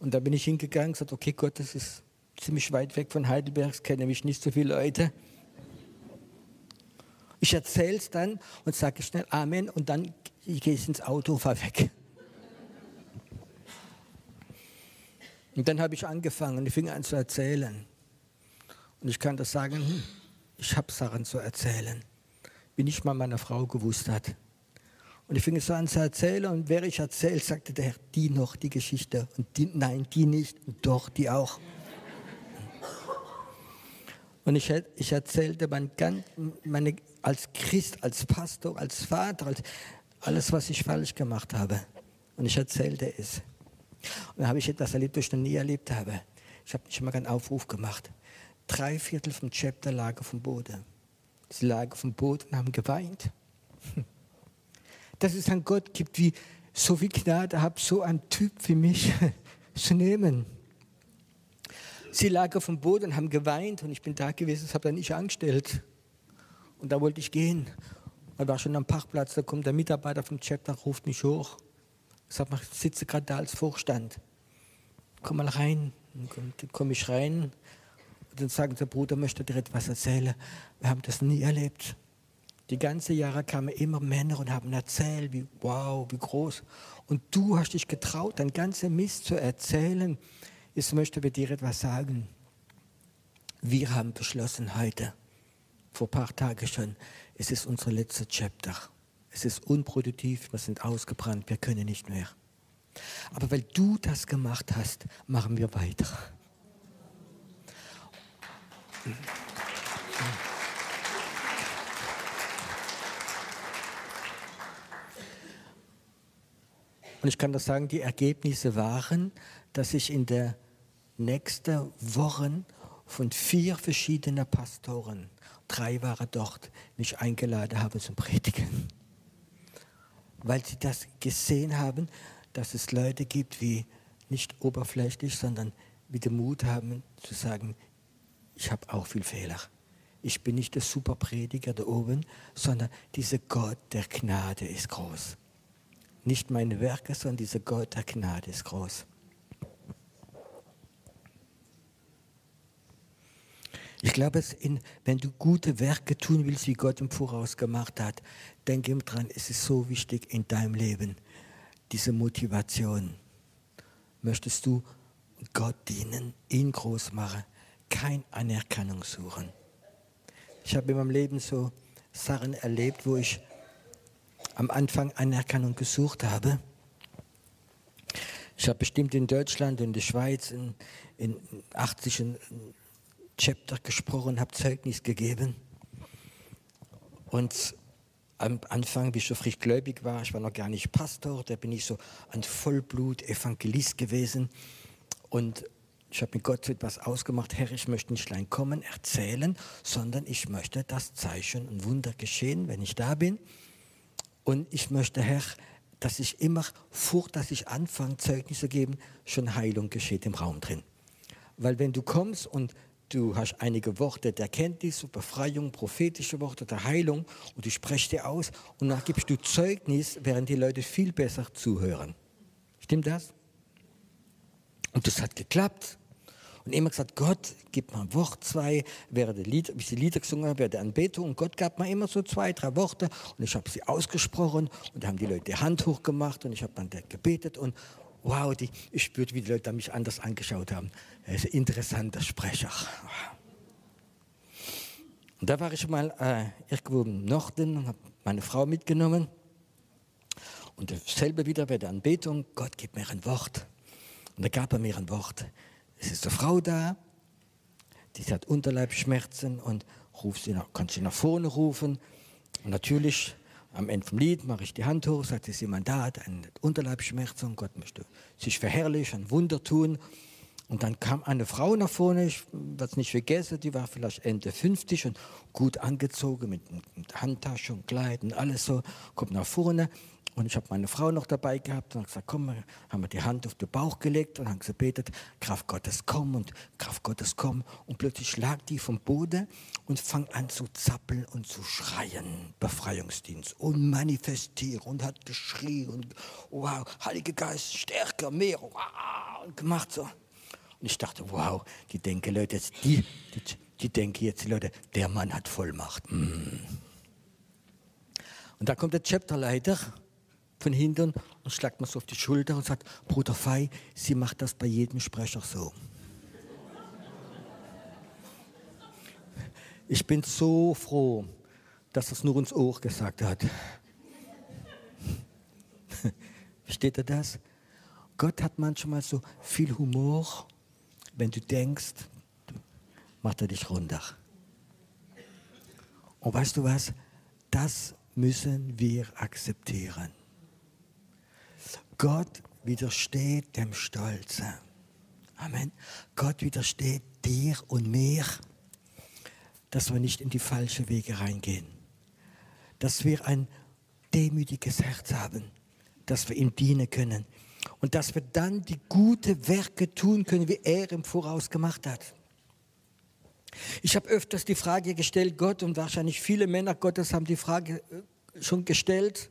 [SPEAKER 1] Und da bin ich hingegangen und gesagt, okay Gott, das ist ziemlich weit weg von Heidelberg, es kennen mich nicht so viele Leute. Ich erzähle es dann und sage schnell Amen und dann gehe ich ins Auto und fahre weg. Und dann habe ich angefangen und ich fing an zu erzählen. Und ich kann das sagen, hm, ich habe Sachen zu erzählen, wie nicht mal meine Frau gewusst hat. Und ich fing so an zu erzählen und während ich erzählt, sagte der Herr, die noch, die Geschichte. Und die, nein, die nicht, und doch, die auch. Und ich, ich erzählte mein, meine, als Christ, als Pastor, als Vater, als alles, was ich falsch gemacht habe. Und ich erzählte es. Und dann habe ich etwas erlebt, das ich noch nie erlebt habe. Ich habe nicht mal einen Aufruf gemacht. Drei Viertel vom Chapter lagen vom Boden. Sie lagen vom Boden und haben geweint. Dass es einen Gott gibt, wie so viel Gnade habe, so einen Typ wie mich zu nehmen. Sie lagen auf dem Boden und haben geweint und ich bin da gewesen, das habe dann ich angestellt. Und da wollte ich gehen. Ich war schon am Parkplatz, da kommt der Mitarbeiter vom Chapter, ruft mich hoch. Ich sage, ich sitze gerade da als Vorstand. Komm mal rein. Dann komme ich rein. Und dann sagen der Bruder, möchte dir etwas erzählen. Wir haben das nie erlebt. Die ganzen Jahre kamen immer Männer und haben erzählt, wie wow, wie groß. Und du hast dich getraut, dein ganzer Mist zu erzählen. Jetzt möchte ich dir etwas sagen. Wir haben beschlossen heute, vor ein paar Tagen schon, es ist unser letzter Chapter. Es ist unproduktiv, wir sind ausgebrannt, wir können nicht mehr. Aber weil du das gemacht hast, machen wir weiter. Und ich kann das sagen, die Ergebnisse waren, dass ich in der nächsten Wochen von vier verschiedenen Pastoren, drei waren dort, mich eingeladen habe zum Predigen. Weil sie das gesehen haben, dass es Leute gibt, wie nicht oberflächlich, sondern wie den Mut haben zu sagen, ich habe auch viel Fehler. Ich bin nicht der Superprediger da oben, sondern dieser Gott der Gnade ist groß. Nicht meine Werke, sondern dieser Gott der Gnade ist groß. Ich glaube, wenn du gute Werke tun willst, wie Gott im Voraus gemacht hat, denke dran, es ist so wichtig in deinem Leben, diese Motivation. Möchtest du Gott dienen, ihn groß machen, kein Anerkennung suchen. Ich habe in meinem Leben so Sachen erlebt, wo ich am Anfang Anerkennung gesucht habe. Ich habe bestimmt in Deutschland und in der Schweiz in, in 80 Chapter gesprochen, habe Zeugnis gegeben. Und am Anfang, wie ich so frisch gläubig war, ich war noch gar nicht Pastor, da bin ich so ein Vollblut-Evangelist gewesen. Und ich habe mit Gott etwas ausgemacht, Herr, ich möchte nicht allein kommen, erzählen, sondern ich möchte das Zeichen und Wunder geschehen, wenn ich da bin. Und ich möchte, Herr, dass ich immer vor, dass ich anfange, Zeugnisse geben, schon Heilung geschieht im Raum drin. Weil wenn du kommst und du hast einige Worte der Kenntnis, Befreiung, prophetische Worte der Heilung und du sprichst dir aus und dann gibst du Zeugnis, während die Leute viel besser zuhören. Stimmt das? Und das hat geklappt. Und immer gesagt, Gott, gib mir ein Wort, zwei, während Lied, wie sie Lieder gesungen haben, während der Anbetung. Und Gott gab mir immer so zwei, drei Worte und ich habe sie ausgesprochen und da haben die Leute die Hand hochgemacht und ich habe dann gebetet und wow, die, ich spürte, wie die Leute mich anders angeschaut haben. Er ist ein interessanter Sprecher. Und da war ich mal äh, irgendwo im Norden und habe meine Frau mitgenommen. Und dasselbe wieder bei der Anbetung, Gott gib mir ein Wort. Und da gab er mir ein Wort. Es ist eine Frau da, die hat Unterleibsschmerzen und ruf sie nach, kann sie nach vorne rufen. Und natürlich am Ende vom Lied mache ich die Hand hoch, sagt, es ist jemand da, hat eine Unterleibsschmerzen Gott möchte sich verherrlichen, ein Wunder tun. Und dann kam eine Frau nach vorne, ich werde es nicht vergessen, die war vielleicht Ende 50 und gut angezogen mit, mit Handtasche und Kleid und alles so, kommt nach vorne und ich habe meine Frau noch dabei gehabt und gesagt, komm, haben wir die Hand auf den Bauch gelegt und haben gebetet, Kraft Gottes komm und Kraft Gottes komm. Und plötzlich lag die vom Boden und fang an zu zappeln und zu schreien, Befreiungsdienst und manifestieren und hat geschrien und wow, Heiliger Geist, stärker, mehr, wow, und gemacht so. Und ich dachte, wow, die denken Leute, jetzt, die, die, die denken jetzt Leute, der Mann hat Vollmacht. Mm. Und da kommt der Chapterleiter von hinten und schlagt mir so auf die Schulter und sagt, Bruder Fei, sie macht das bei jedem Sprecher so. Ich bin so froh, dass es nur ins Ohr gesagt hat. Versteht ihr das? Gott hat manchmal so viel Humor, wenn du denkst, macht er dich runter. Und weißt du was? Das müssen wir akzeptieren. Gott widersteht dem Stolzen. Amen. Gott widersteht dir und mir, dass wir nicht in die falschen Wege reingehen. Dass wir ein demütiges Herz haben, dass wir ihm dienen können und dass wir dann die guten Werke tun können, wie er im Voraus gemacht hat. Ich habe öfters die Frage gestellt, Gott, und wahrscheinlich viele Männer Gottes haben die Frage äh, schon gestellt,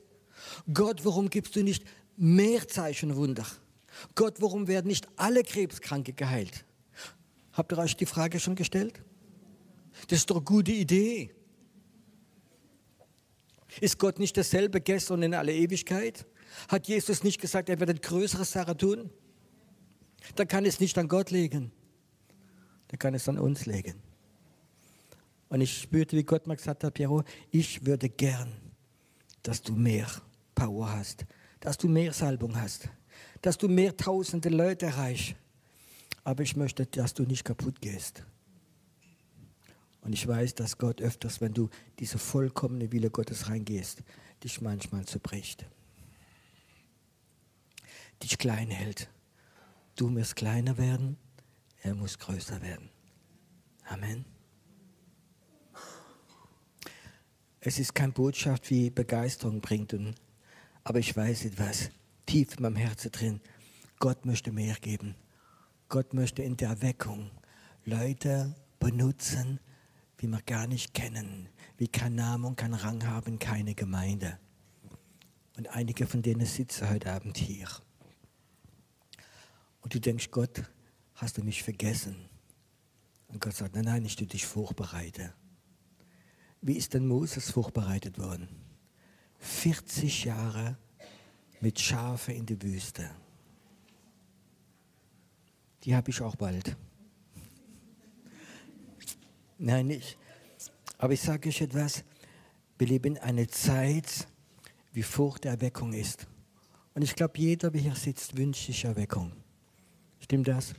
[SPEAKER 1] Gott, warum gibst du nicht mehr Zeichen und Wunder. Gott, warum werden nicht alle Krebskranke geheilt? Habt ihr euch die Frage schon gestellt? Das ist doch eine gute Idee. Ist Gott nicht dasselbe gestern und in alle Ewigkeit? Hat Jesus nicht gesagt, er wird größere Sache tun? Dann kann es nicht an Gott legen. Dann kann es an uns legen. Und ich spürte, wie Gott mal gesagt hat, Piero, ich würde gern, dass du mehr Power hast, dass du mehr Salbung hast, dass du mehr tausende Leute erreichst. Aber ich möchte, dass du nicht kaputt gehst. Und ich weiß, dass Gott öfters, wenn du diese vollkommene Wille Gottes reingehst, dich manchmal zerbricht. Dich klein hält. Du musst kleiner werden, er muss größer werden. Amen. Es ist keine Botschaft, wie Begeisterung bringt und aber ich weiß etwas tief in meinem Herzen drin. Gott möchte mehr geben. Gott möchte in der Erweckung Leute benutzen, wie wir gar nicht kennen, wie kein Name und kein Rang haben, keine Gemeinde. Und einige von denen sitzen heute Abend hier. Und du denkst, Gott, hast du mich vergessen? Und Gott sagt, nein, nein, ich tue dich vorbereite. Wie ist denn Moses vorbereitet worden? 40 Jahre mit Schafe in die Wüste. Die habe ich auch bald. Nein, nicht. Aber ich sage euch etwas, wir leben in einer Zeit, wie Furcht der Erweckung ist. Und ich glaube, jeder, der hier sitzt, wünscht sich Erweckung. Stimmt das?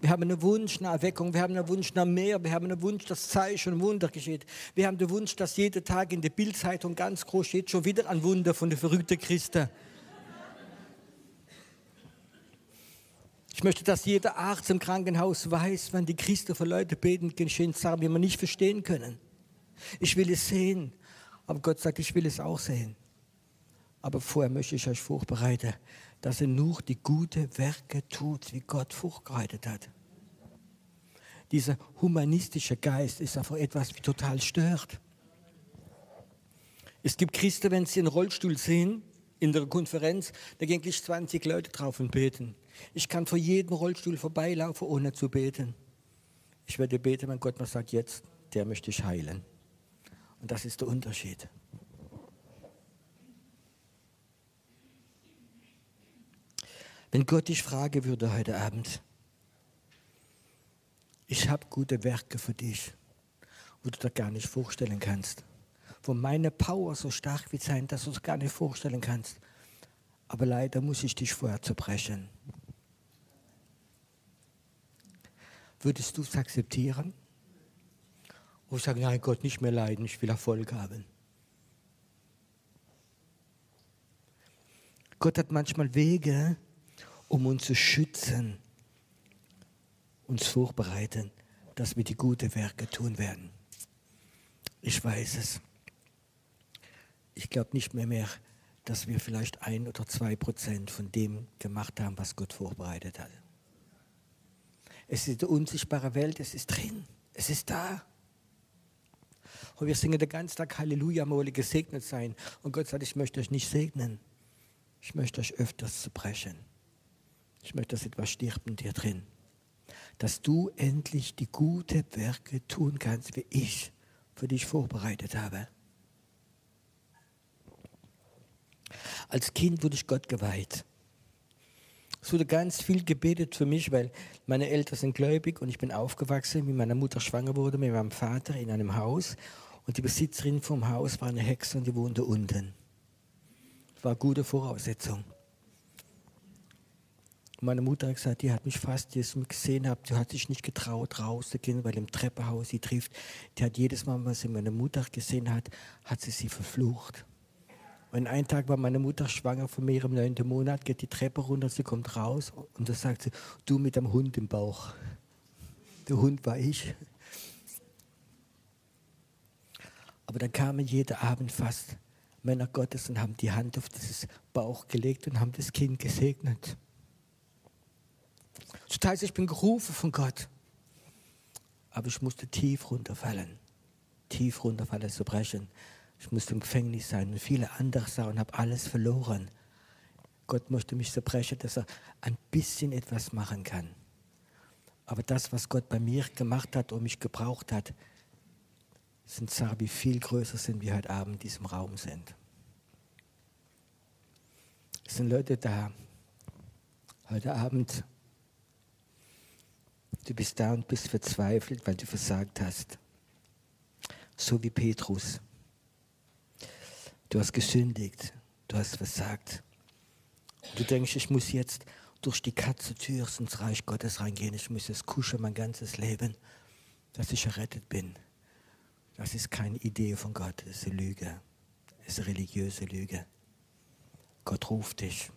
[SPEAKER 1] Wir haben einen Wunsch nach Erweckung, wir haben einen Wunsch nach mehr, wir haben einen Wunsch, dass Zeichen und Wunder geschieht. Wir haben den Wunsch, dass jeden Tag in der Bildzeitung ganz groß steht, schon wieder ein Wunder von den verrückten Christen. Ich möchte, dass jeder Arzt im Krankenhaus weiß, wenn die Christen für Leute beten, geschehen Sachen, die wir nicht verstehen können. Ich will es sehen, aber Gott sagt, ich will es auch sehen. Aber vorher möchte ich euch vorbereiten, dass ihr nur die guten Werke tut, wie Gott vorbereitet hat. Dieser humanistische Geist ist einfach etwas, wie total stört. Es gibt Christen, wenn sie einen Rollstuhl sehen, in der Konferenz, da gehen gleich 20 Leute drauf und beten. Ich kann vor jedem Rollstuhl vorbeilaufen, ohne zu beten. Ich werde beten, wenn Gott mir sagt, jetzt, der möchte ich heilen. Und das ist der Unterschied. Wenn Gott dich fragen würde heute Abend, ich habe gute Werke für dich, wo du dir gar nicht vorstellen kannst. Wo meine Power so stark wird sein, dass du es gar nicht vorstellen kannst. Aber leider muss ich dich vorher zerbrechen. Würdest du es akzeptieren? Oder sagen, nein Gott, nicht mehr leiden, ich will Erfolg haben. Gott hat manchmal Wege, um uns zu schützen, uns vorbereiten, dass wir die guten Werke tun werden. Ich weiß es. Ich glaube nicht mehr mehr, dass wir vielleicht ein oder zwei Prozent von dem gemacht haben, was Gott vorbereitet hat. Es ist eine unsichtbare Welt, es ist drin, es ist da. Und wir singen den ganzen Tag Halleluja, wolle gesegnet sein. Und Gott sagt, ich möchte euch nicht segnen. Ich möchte euch öfters zerbrechen. Ich möchte, dass etwas stirbt in dir drin. Dass du endlich die guten Werke tun kannst, wie ich für dich vorbereitet habe. Als Kind wurde ich Gott geweiht. Es wurde ganz viel gebetet für mich, weil meine Eltern sind gläubig und ich bin aufgewachsen, wie meine Mutter schwanger wurde mit meinem Vater in einem Haus. Und die Besitzerin vom Haus war eine Hexe und die wohnte unten. Das war gute Voraussetzung. Meine Mutter hat gesagt, die hat mich fast, als ich gesehen habe, die hat sich nicht getraut, rauszugehen, weil im Treppenhaus sie trifft. Die hat jedes Mal, wenn sie meine Mutter gesehen hat, hat sie sie verflucht. Und einen Tag war meine Mutter schwanger von mir im neunten Monat, geht die Treppe runter, sie kommt raus und da sagt sie, du mit dem Hund im Bauch. Der Hund war ich. Aber dann kamen jeden Abend fast Männer Gottes und haben die Hand auf dieses Bauch gelegt und haben das Kind gesegnet. Das heißt, ich bin gerufen von Gott. Aber ich musste tief runterfallen. Tief runterfallen, zu brechen. Ich musste im Gefängnis sein und viele andere Sachen, habe alles verloren. Gott möchte mich zerbrechen, dass er ein bisschen etwas machen kann. Aber das, was Gott bei mir gemacht hat und mich gebraucht hat, sind Sachen, die viel größer sind, wie heute Abend in diesem Raum sind. Es sind Leute da, heute Abend, du bist da und bist verzweifelt, weil du versagt hast. So wie Petrus. Du hast gesündigt, du hast versagt. Du denkst, ich muss jetzt durch die Katzentür ins Reich Gottes reingehen. Ich muss es kuscheln mein ganzes Leben, dass ich errettet bin. Das ist keine Idee von Gott, das ist eine Lüge. Das ist eine religiöse Lüge. Gott ruft dich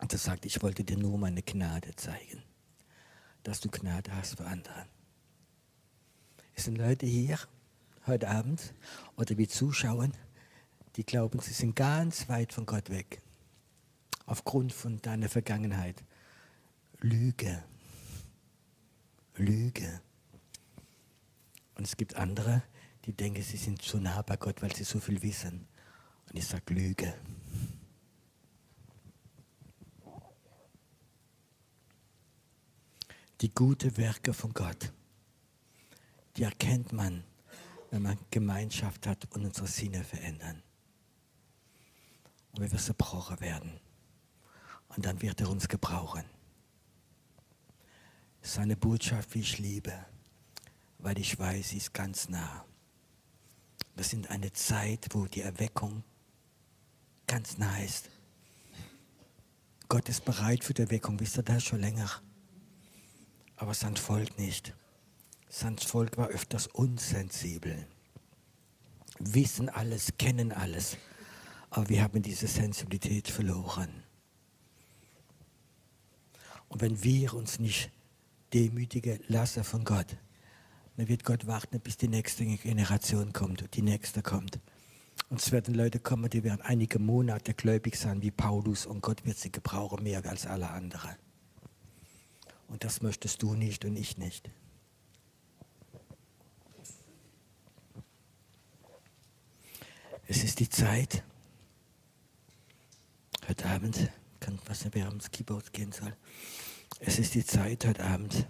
[SPEAKER 1] und er sagt, ich wollte dir nur meine Gnade zeigen, dass du Gnade hast für andere. Es sind Leute hier heute Abend oder wir zuschauen, die glauben, sie sind ganz weit von Gott weg. Aufgrund von deiner Vergangenheit. Lüge. Lüge. Und es gibt andere, die denken, sie sind zu nah bei Gott, weil sie so viel wissen. Und ich sage Lüge. Die guten Werke von Gott, die erkennt man, wenn man Gemeinschaft hat und unsere Sinne verändern und wir zerbrochen werden. Und dann wird er uns gebrauchen. Seine Botschaft, wie ich liebe, weil ich weiß, sie ist ganz nah. Wir sind eine Zeit, wo die Erweckung ganz nah ist. Gott ist bereit für die Erweckung, wisst ihr das schon länger? Aber sein Volk nicht. Sein Volk war öfters unsensibel. Wissen alles, kennen alles aber wir haben diese Sensibilität verloren. Und wenn wir uns nicht demütigen lassen von Gott, dann wird Gott warten, bis die nächste Generation kommt die nächste kommt. Und es werden Leute kommen, die werden einige Monate gläubig sein wie Paulus und Gott wird sie gebrauchen mehr als alle anderen. Und das möchtest du nicht und ich nicht. Es ist die Zeit, heute Abend, kann was nicht wer ums Keyboard gehen soll. Es ist die Zeit heute Abend.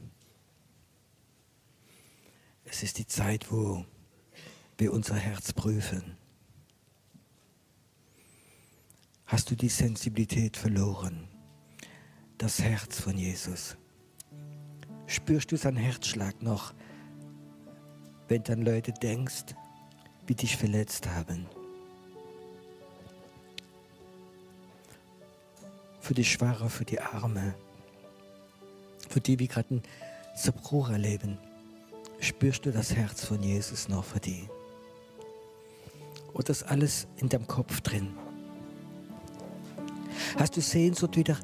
[SPEAKER 1] Es ist die Zeit, wo wir unser Herz prüfen. Hast du die Sensibilität verloren? Das Herz von Jesus. Spürst du seinen Herzschlag noch, wenn dann Leute denkst, wie dich verletzt haben? Für die Schwache, für die Arme, für die, die gerade einen Zerbruch erleben, spürst du das Herz von Jesus noch für die? Oder ist alles in deinem Kopf drin? Hast du Sehnsucht wieder,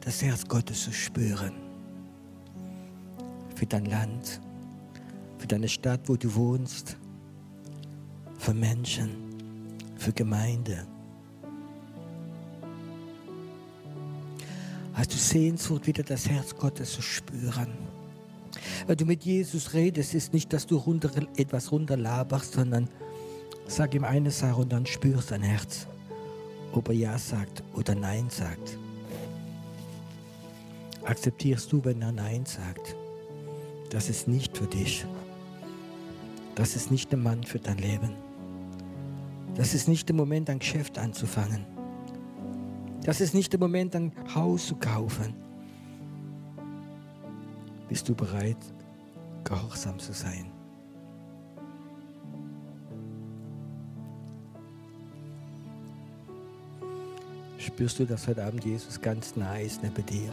[SPEAKER 1] das Herz Gottes zu spüren? Für dein Land, für deine Stadt, wo du wohnst, für Menschen, für Gemeinde. Hast du Sehnsucht, wieder das Herz Gottes zu spüren? Wenn du mit Jesus redest, ist nicht, dass du runter, etwas runterlaberst, sondern sag ihm eine Sache und dann spürst dein Herz ob er Ja sagt oder Nein sagt. Akzeptierst du, wenn er Nein sagt? Das ist nicht für dich. Das ist nicht der Mann für dein Leben. Das ist nicht der Moment, ein Geschäft anzufangen. Das ist nicht der Moment, ein Haus zu kaufen. Bist du bereit, gehorsam zu sein? Spürst du, dass heute Abend Jesus ganz nah ist neben dir?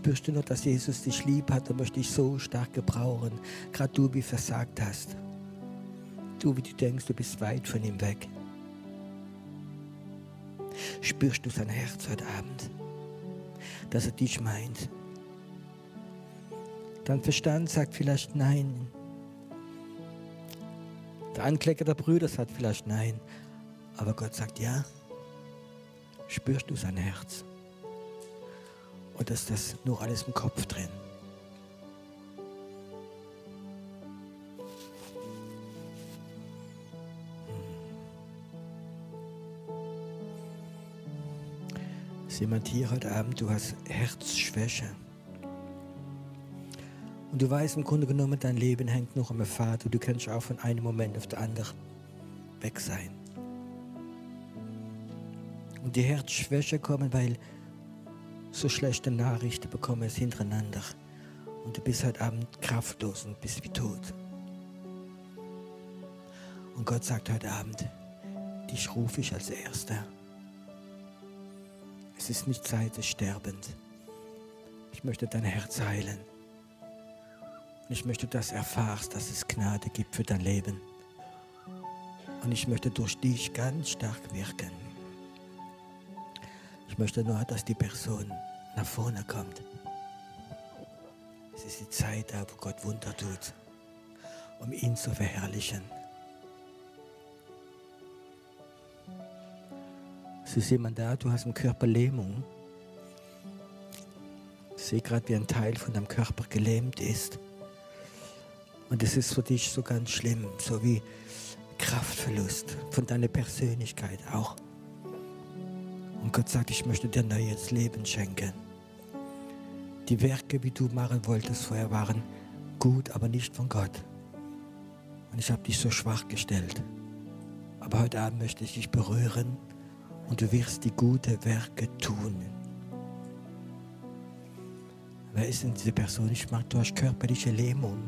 [SPEAKER 1] Spürst du noch, dass Jesus dich lieb hat und möchte dich so stark gebrauchen, gerade du, wie versagt hast? Du, wie du denkst, du bist weit von ihm weg. Spürst du sein Herz heute Abend, dass er dich meint? Dein Verstand sagt vielleicht nein, der Ankläger der Brüder sagt vielleicht nein, aber Gott sagt ja. Spürst du sein Herz? Oder ist das nur alles im Kopf drin? Ist jemand hier heute Abend, du hast Herzschwäche? Und du weißt im Grunde genommen, dein Leben hängt noch am Vater. Du kannst auch von einem Moment auf den anderen weg sein. Und die Herzschwäche kommen, weil so schlechte Nachrichten bekommen es hintereinander. Und du bist heute Abend kraftlos und bist wie tot. Und Gott sagt heute Abend, dich rufe ich als Erster. Es ist nicht Zeit des Sterbens. Ich möchte dein Herz heilen. Und ich möchte, dass du erfahrst, dass es Gnade gibt für dein Leben. Und ich möchte durch dich ganz stark wirken. Ich möchte nur, dass die Person nach vorne kommt. Es ist die Zeit da, wo Gott Wunder tut, um ihn zu verherrlichen. Es ist jemand da, du hast im Körper Lähmung. Ich sehe gerade, wie ein Teil von deinem Körper gelähmt ist. Und es ist für dich so ganz schlimm, so wie Kraftverlust von deiner Persönlichkeit auch. Und Gott sagt, ich möchte dir neues Leben schenken. Die Werke, wie du machen wolltest vorher, waren gut, aber nicht von Gott. Und ich habe dich so schwach gestellt. Aber heute Abend möchte ich dich berühren und du wirst die guten Werke tun. Wer ist denn diese Person? Ich mag, du hast körperliche Lähmung.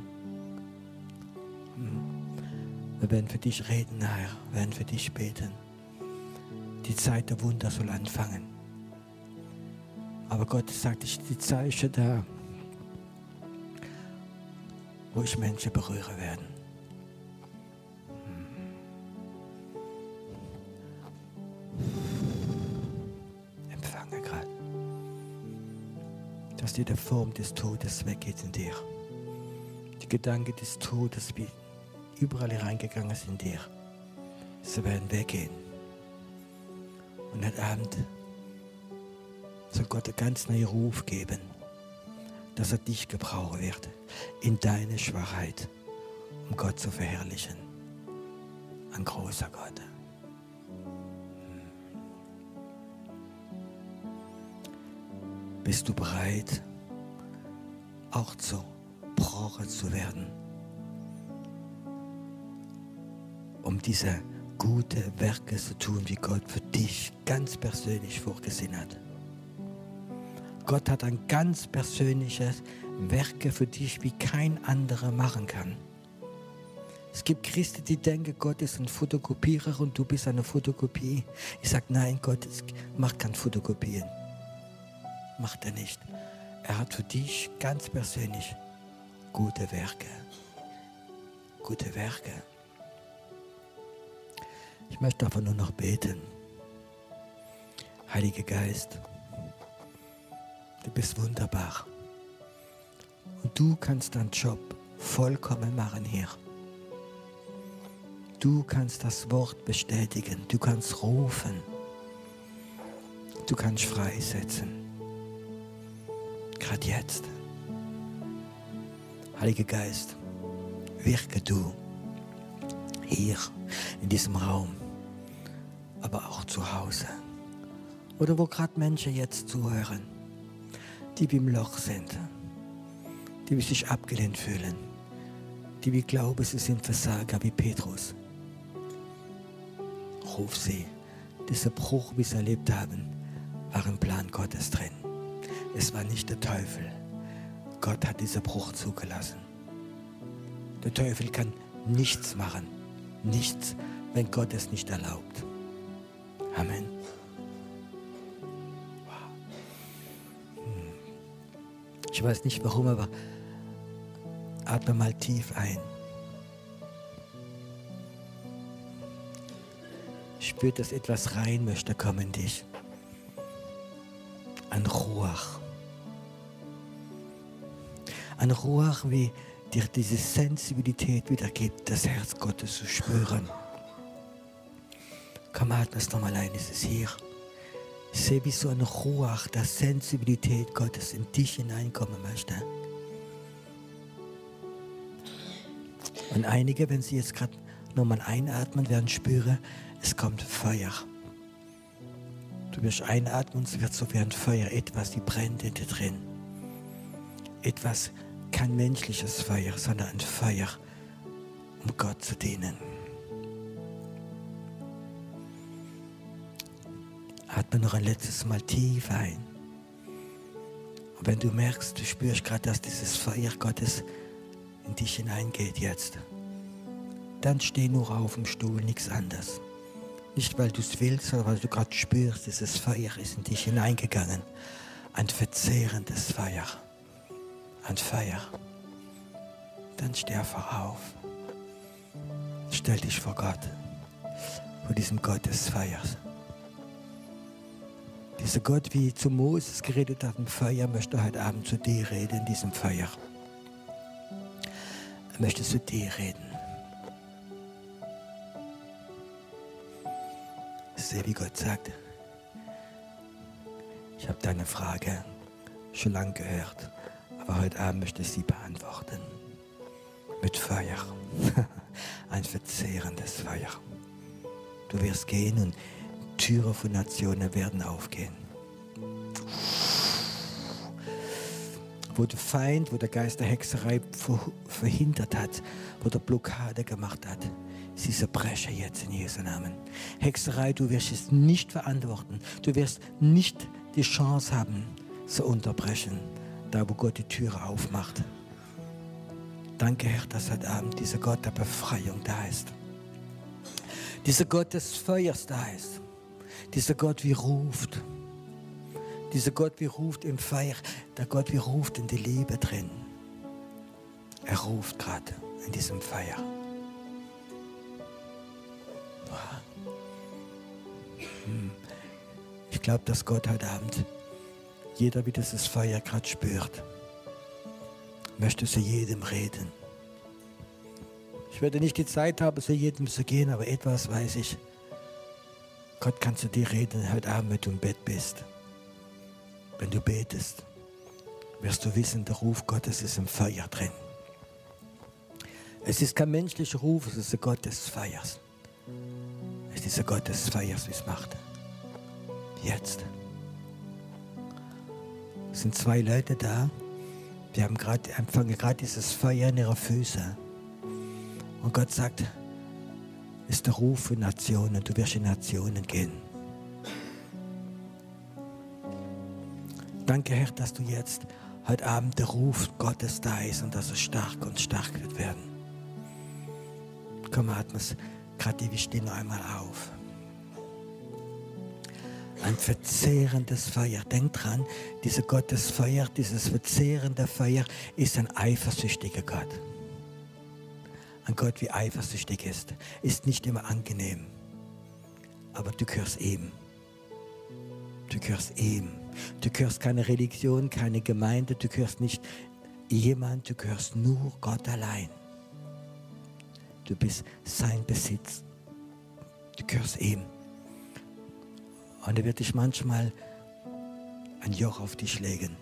[SPEAKER 1] Wir werden für dich reden, Herr. Wir werden für dich beten. Die Zeit der Wunder soll anfangen. Aber Gott sagt, ich die Zeichen da, wo ich Menschen berühren werde. Empfange gerade, dass der Form des Todes weggeht in dir. Gedanken des Todes, wie überall reingegangen sind in dir, sie werden weggehen. Und heute Abend soll Gott einen ganz neuen Ruf geben, dass er dich gebrauchen wird in deine Schwachheit, um Gott zu verherrlichen. Ein großer Gott. Bist du bereit, auch zu Broche zu werden, um diese gute Werke zu tun, wie Gott für dich ganz persönlich vorgesehen hat? Gott hat ein ganz persönliches Werke für dich, wie kein anderer machen kann. Es gibt Christen, die denken, Gott ist ein Fotokopierer und du bist eine Fotokopie. Ich sage, nein, Gott macht kein Fotokopien. Macht er nicht. Er hat für dich ganz persönlich gute Werke. Gute Werke. Ich möchte aber nur noch beten. Heiliger Geist, du bist wunderbar. Und du kannst deinen Job vollkommen machen hier. Du kannst das Wort bestätigen, du kannst rufen, du kannst freisetzen. Gerade jetzt. Heiliger Geist, wirke du hier in diesem Raum, aber auch zu Hause. Oder wo gerade Menschen jetzt zuhören, die wie im Loch sind, die sich abgelehnt fühlen, die wie glauben, sie sind Versager wie Petrus ruf sie. Dieser Bruch, wie sie erlebt haben, war im Plan Gottes drin. Es war nicht der Teufel. Gott hat diesen Bruch zugelassen. Der Teufel kann nichts machen. Nichts, wenn Gott es nicht erlaubt. Amen. Ich weiß nicht warum, aber atme mal tief ein. spürt, dass etwas rein möchte kommen in dich. Ein Ruach. Ein Ruach, wie dir diese Sensibilität wieder gibt, das Herz Gottes zu spüren. Komm, atme es nochmal ein, ist es hier. Ich sehe, wie so ein Ruach der Sensibilität Gottes in dich hineinkommen möchte. Und einige, wenn sie jetzt gerade nochmal einatmen, werden spüren, es kommt Feuer. Du wirst einatmen und es wird so wie ein Feuer, etwas, die brennt in dir drin. Etwas, kein menschliches Feuer, sondern ein Feuer, um Gott zu dienen. Atme noch ein letztes Mal tief ein. Und wenn du merkst, du spürst gerade, dass dieses Feuer Gottes in dich hineingeht jetzt, dann steh nur auf dem Stuhl, nichts anderes. Nicht, weil du es willst, sondern weil du gerade spürst, dieses Feuer ist in dich hineingegangen. Ein verzehrendes Feuer. Ein Feuer. Dann steh einfach auf. Stell dich vor Gott. Vor diesem Gott des Feuers. Dieser Gott, wie zu Moses geredet hat im Feuer, möchte heute Abend zu dir reden, in diesem Feuer. Er möchte zu dir reden. sehe, wie Gott sagt, ich habe deine Frage schon lange gehört, aber heute Abend möchte ich sie beantworten. Mit Feuer. Ein verzehrendes Feuer. Du wirst gehen und Türen von Nationen werden aufgehen. Wo der Feind, wo der Geist der Hexerei verhindert hat, wo der Blockade gemacht hat, sie zerbrechen jetzt in Jesu Namen. Hexerei, du wirst es nicht verantworten. Du wirst nicht die Chance haben, zu unterbrechen, da wo Gott die Türe aufmacht. Danke, Herr, dass heute Abend dieser Gott der Befreiung da ist. Dieser Gott des Feuers da ist. Dieser Gott, wie ruft. Dieser Gott, wie ruft im Feuer. Der Gott, wie ruft in die Liebe drin. Er ruft gerade in diesem Feuer. Ich glaube, dass Gott heute Abend jeder, wie dieses Feuer gerade spürt, möchte zu jedem reden. Ich werde nicht die Zeit haben, zu jedem zu gehen, aber etwas weiß ich. Gott kann zu dir reden heute Abend, wenn du im Bett bist. Wenn du betest, wirst du wissen, der Ruf Gottes ist im Feuer drin. Es ist kein menschlicher Ruf, es ist der Gott des Feuers. Es ist der Gott des Feuers, wie es macht. Jetzt. Es sind zwei Leute da, die haben grad, empfangen gerade dieses Feuer in ihre Füße. Und Gott sagt, ist der Ruf für Nationen, du wirst in Nationen gehen. Danke, Herr, dass du jetzt heute Abend der Ruf Gottes da ist und dass er stark und stark wird werden. Komm, atme es gerade die Stimme einmal auf. Ein verzehrendes Feuer. Denk dran, dieser Gottesfeuer, dieses verzehrende Feuer ist ein eifersüchtiger Gott. Ein Gott, wie eifersüchtig ist, ist nicht immer angenehm. Aber du gehörst ihm. Du gehörst ihm. Du gehörst keine Religion, keine Gemeinde, du gehörst nicht jemand, du gehörst nur Gott allein. Du bist sein Besitz. Du gehörst ihm. Und er wird dich manchmal ein Joch auf dich legen,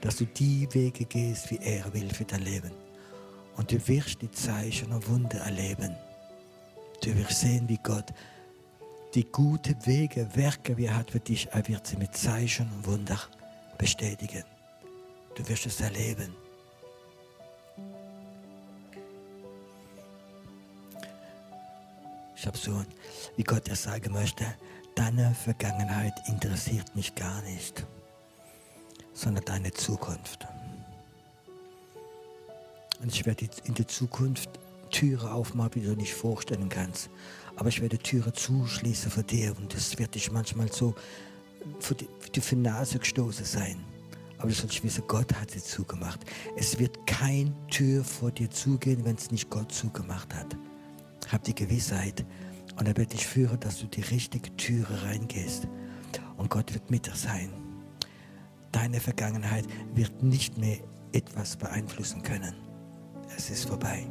[SPEAKER 1] dass du die Wege gehst, wie er will für dein Leben. Und du wirst die Zeichen und Wunder erleben. Du wirst sehen, wie Gott die guten Wege, Werke, wie er hat für dich, er wird sie mit Zeichen und Wunder bestätigen. Du wirst es erleben. Ich habe so, wie Gott es sagen möchte, deine Vergangenheit interessiert mich gar nicht, sondern deine Zukunft. Und ich werde in der Zukunft Türen aufmachen, die du nicht vorstellen kannst. Aber ich werde Türen zuschließen für dir und das wird dich manchmal so für die, für die Nase gestoßen sein. Aber du sollst wissen, Gott hat sie zugemacht. Es wird kein Tür vor dir zugehen, wenn es nicht Gott zugemacht hat. Hab die Gewissheit. Und er wird dich führen, dass du die richtige Türe reingehst. Und Gott wird mit dir sein. Deine Vergangenheit wird nicht mehr etwas beeinflussen können. Es ist vorbei.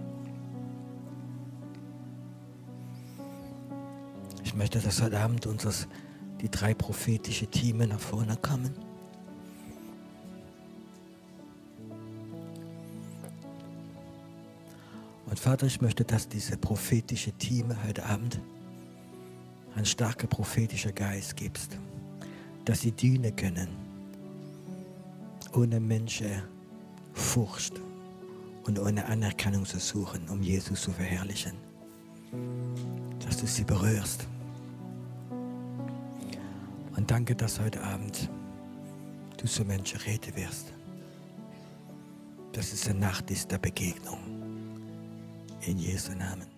[SPEAKER 1] Ich möchte, dass heute Abend unseres, die drei prophetischen Teams nach vorne kommen. Und Vater, ich möchte, dass diese prophetische Team heute Abend ein starker prophetischer Geist gibst, dass sie dienen können, ohne Menschen Furcht und ohne Anerkennung zu suchen, um Jesus zu verherrlichen. Dass du sie berührst. Und danke, dass heute Abend du zu Menschen reden wirst. Dass es eine Nacht ist der Begegnung. In Jesu Namen.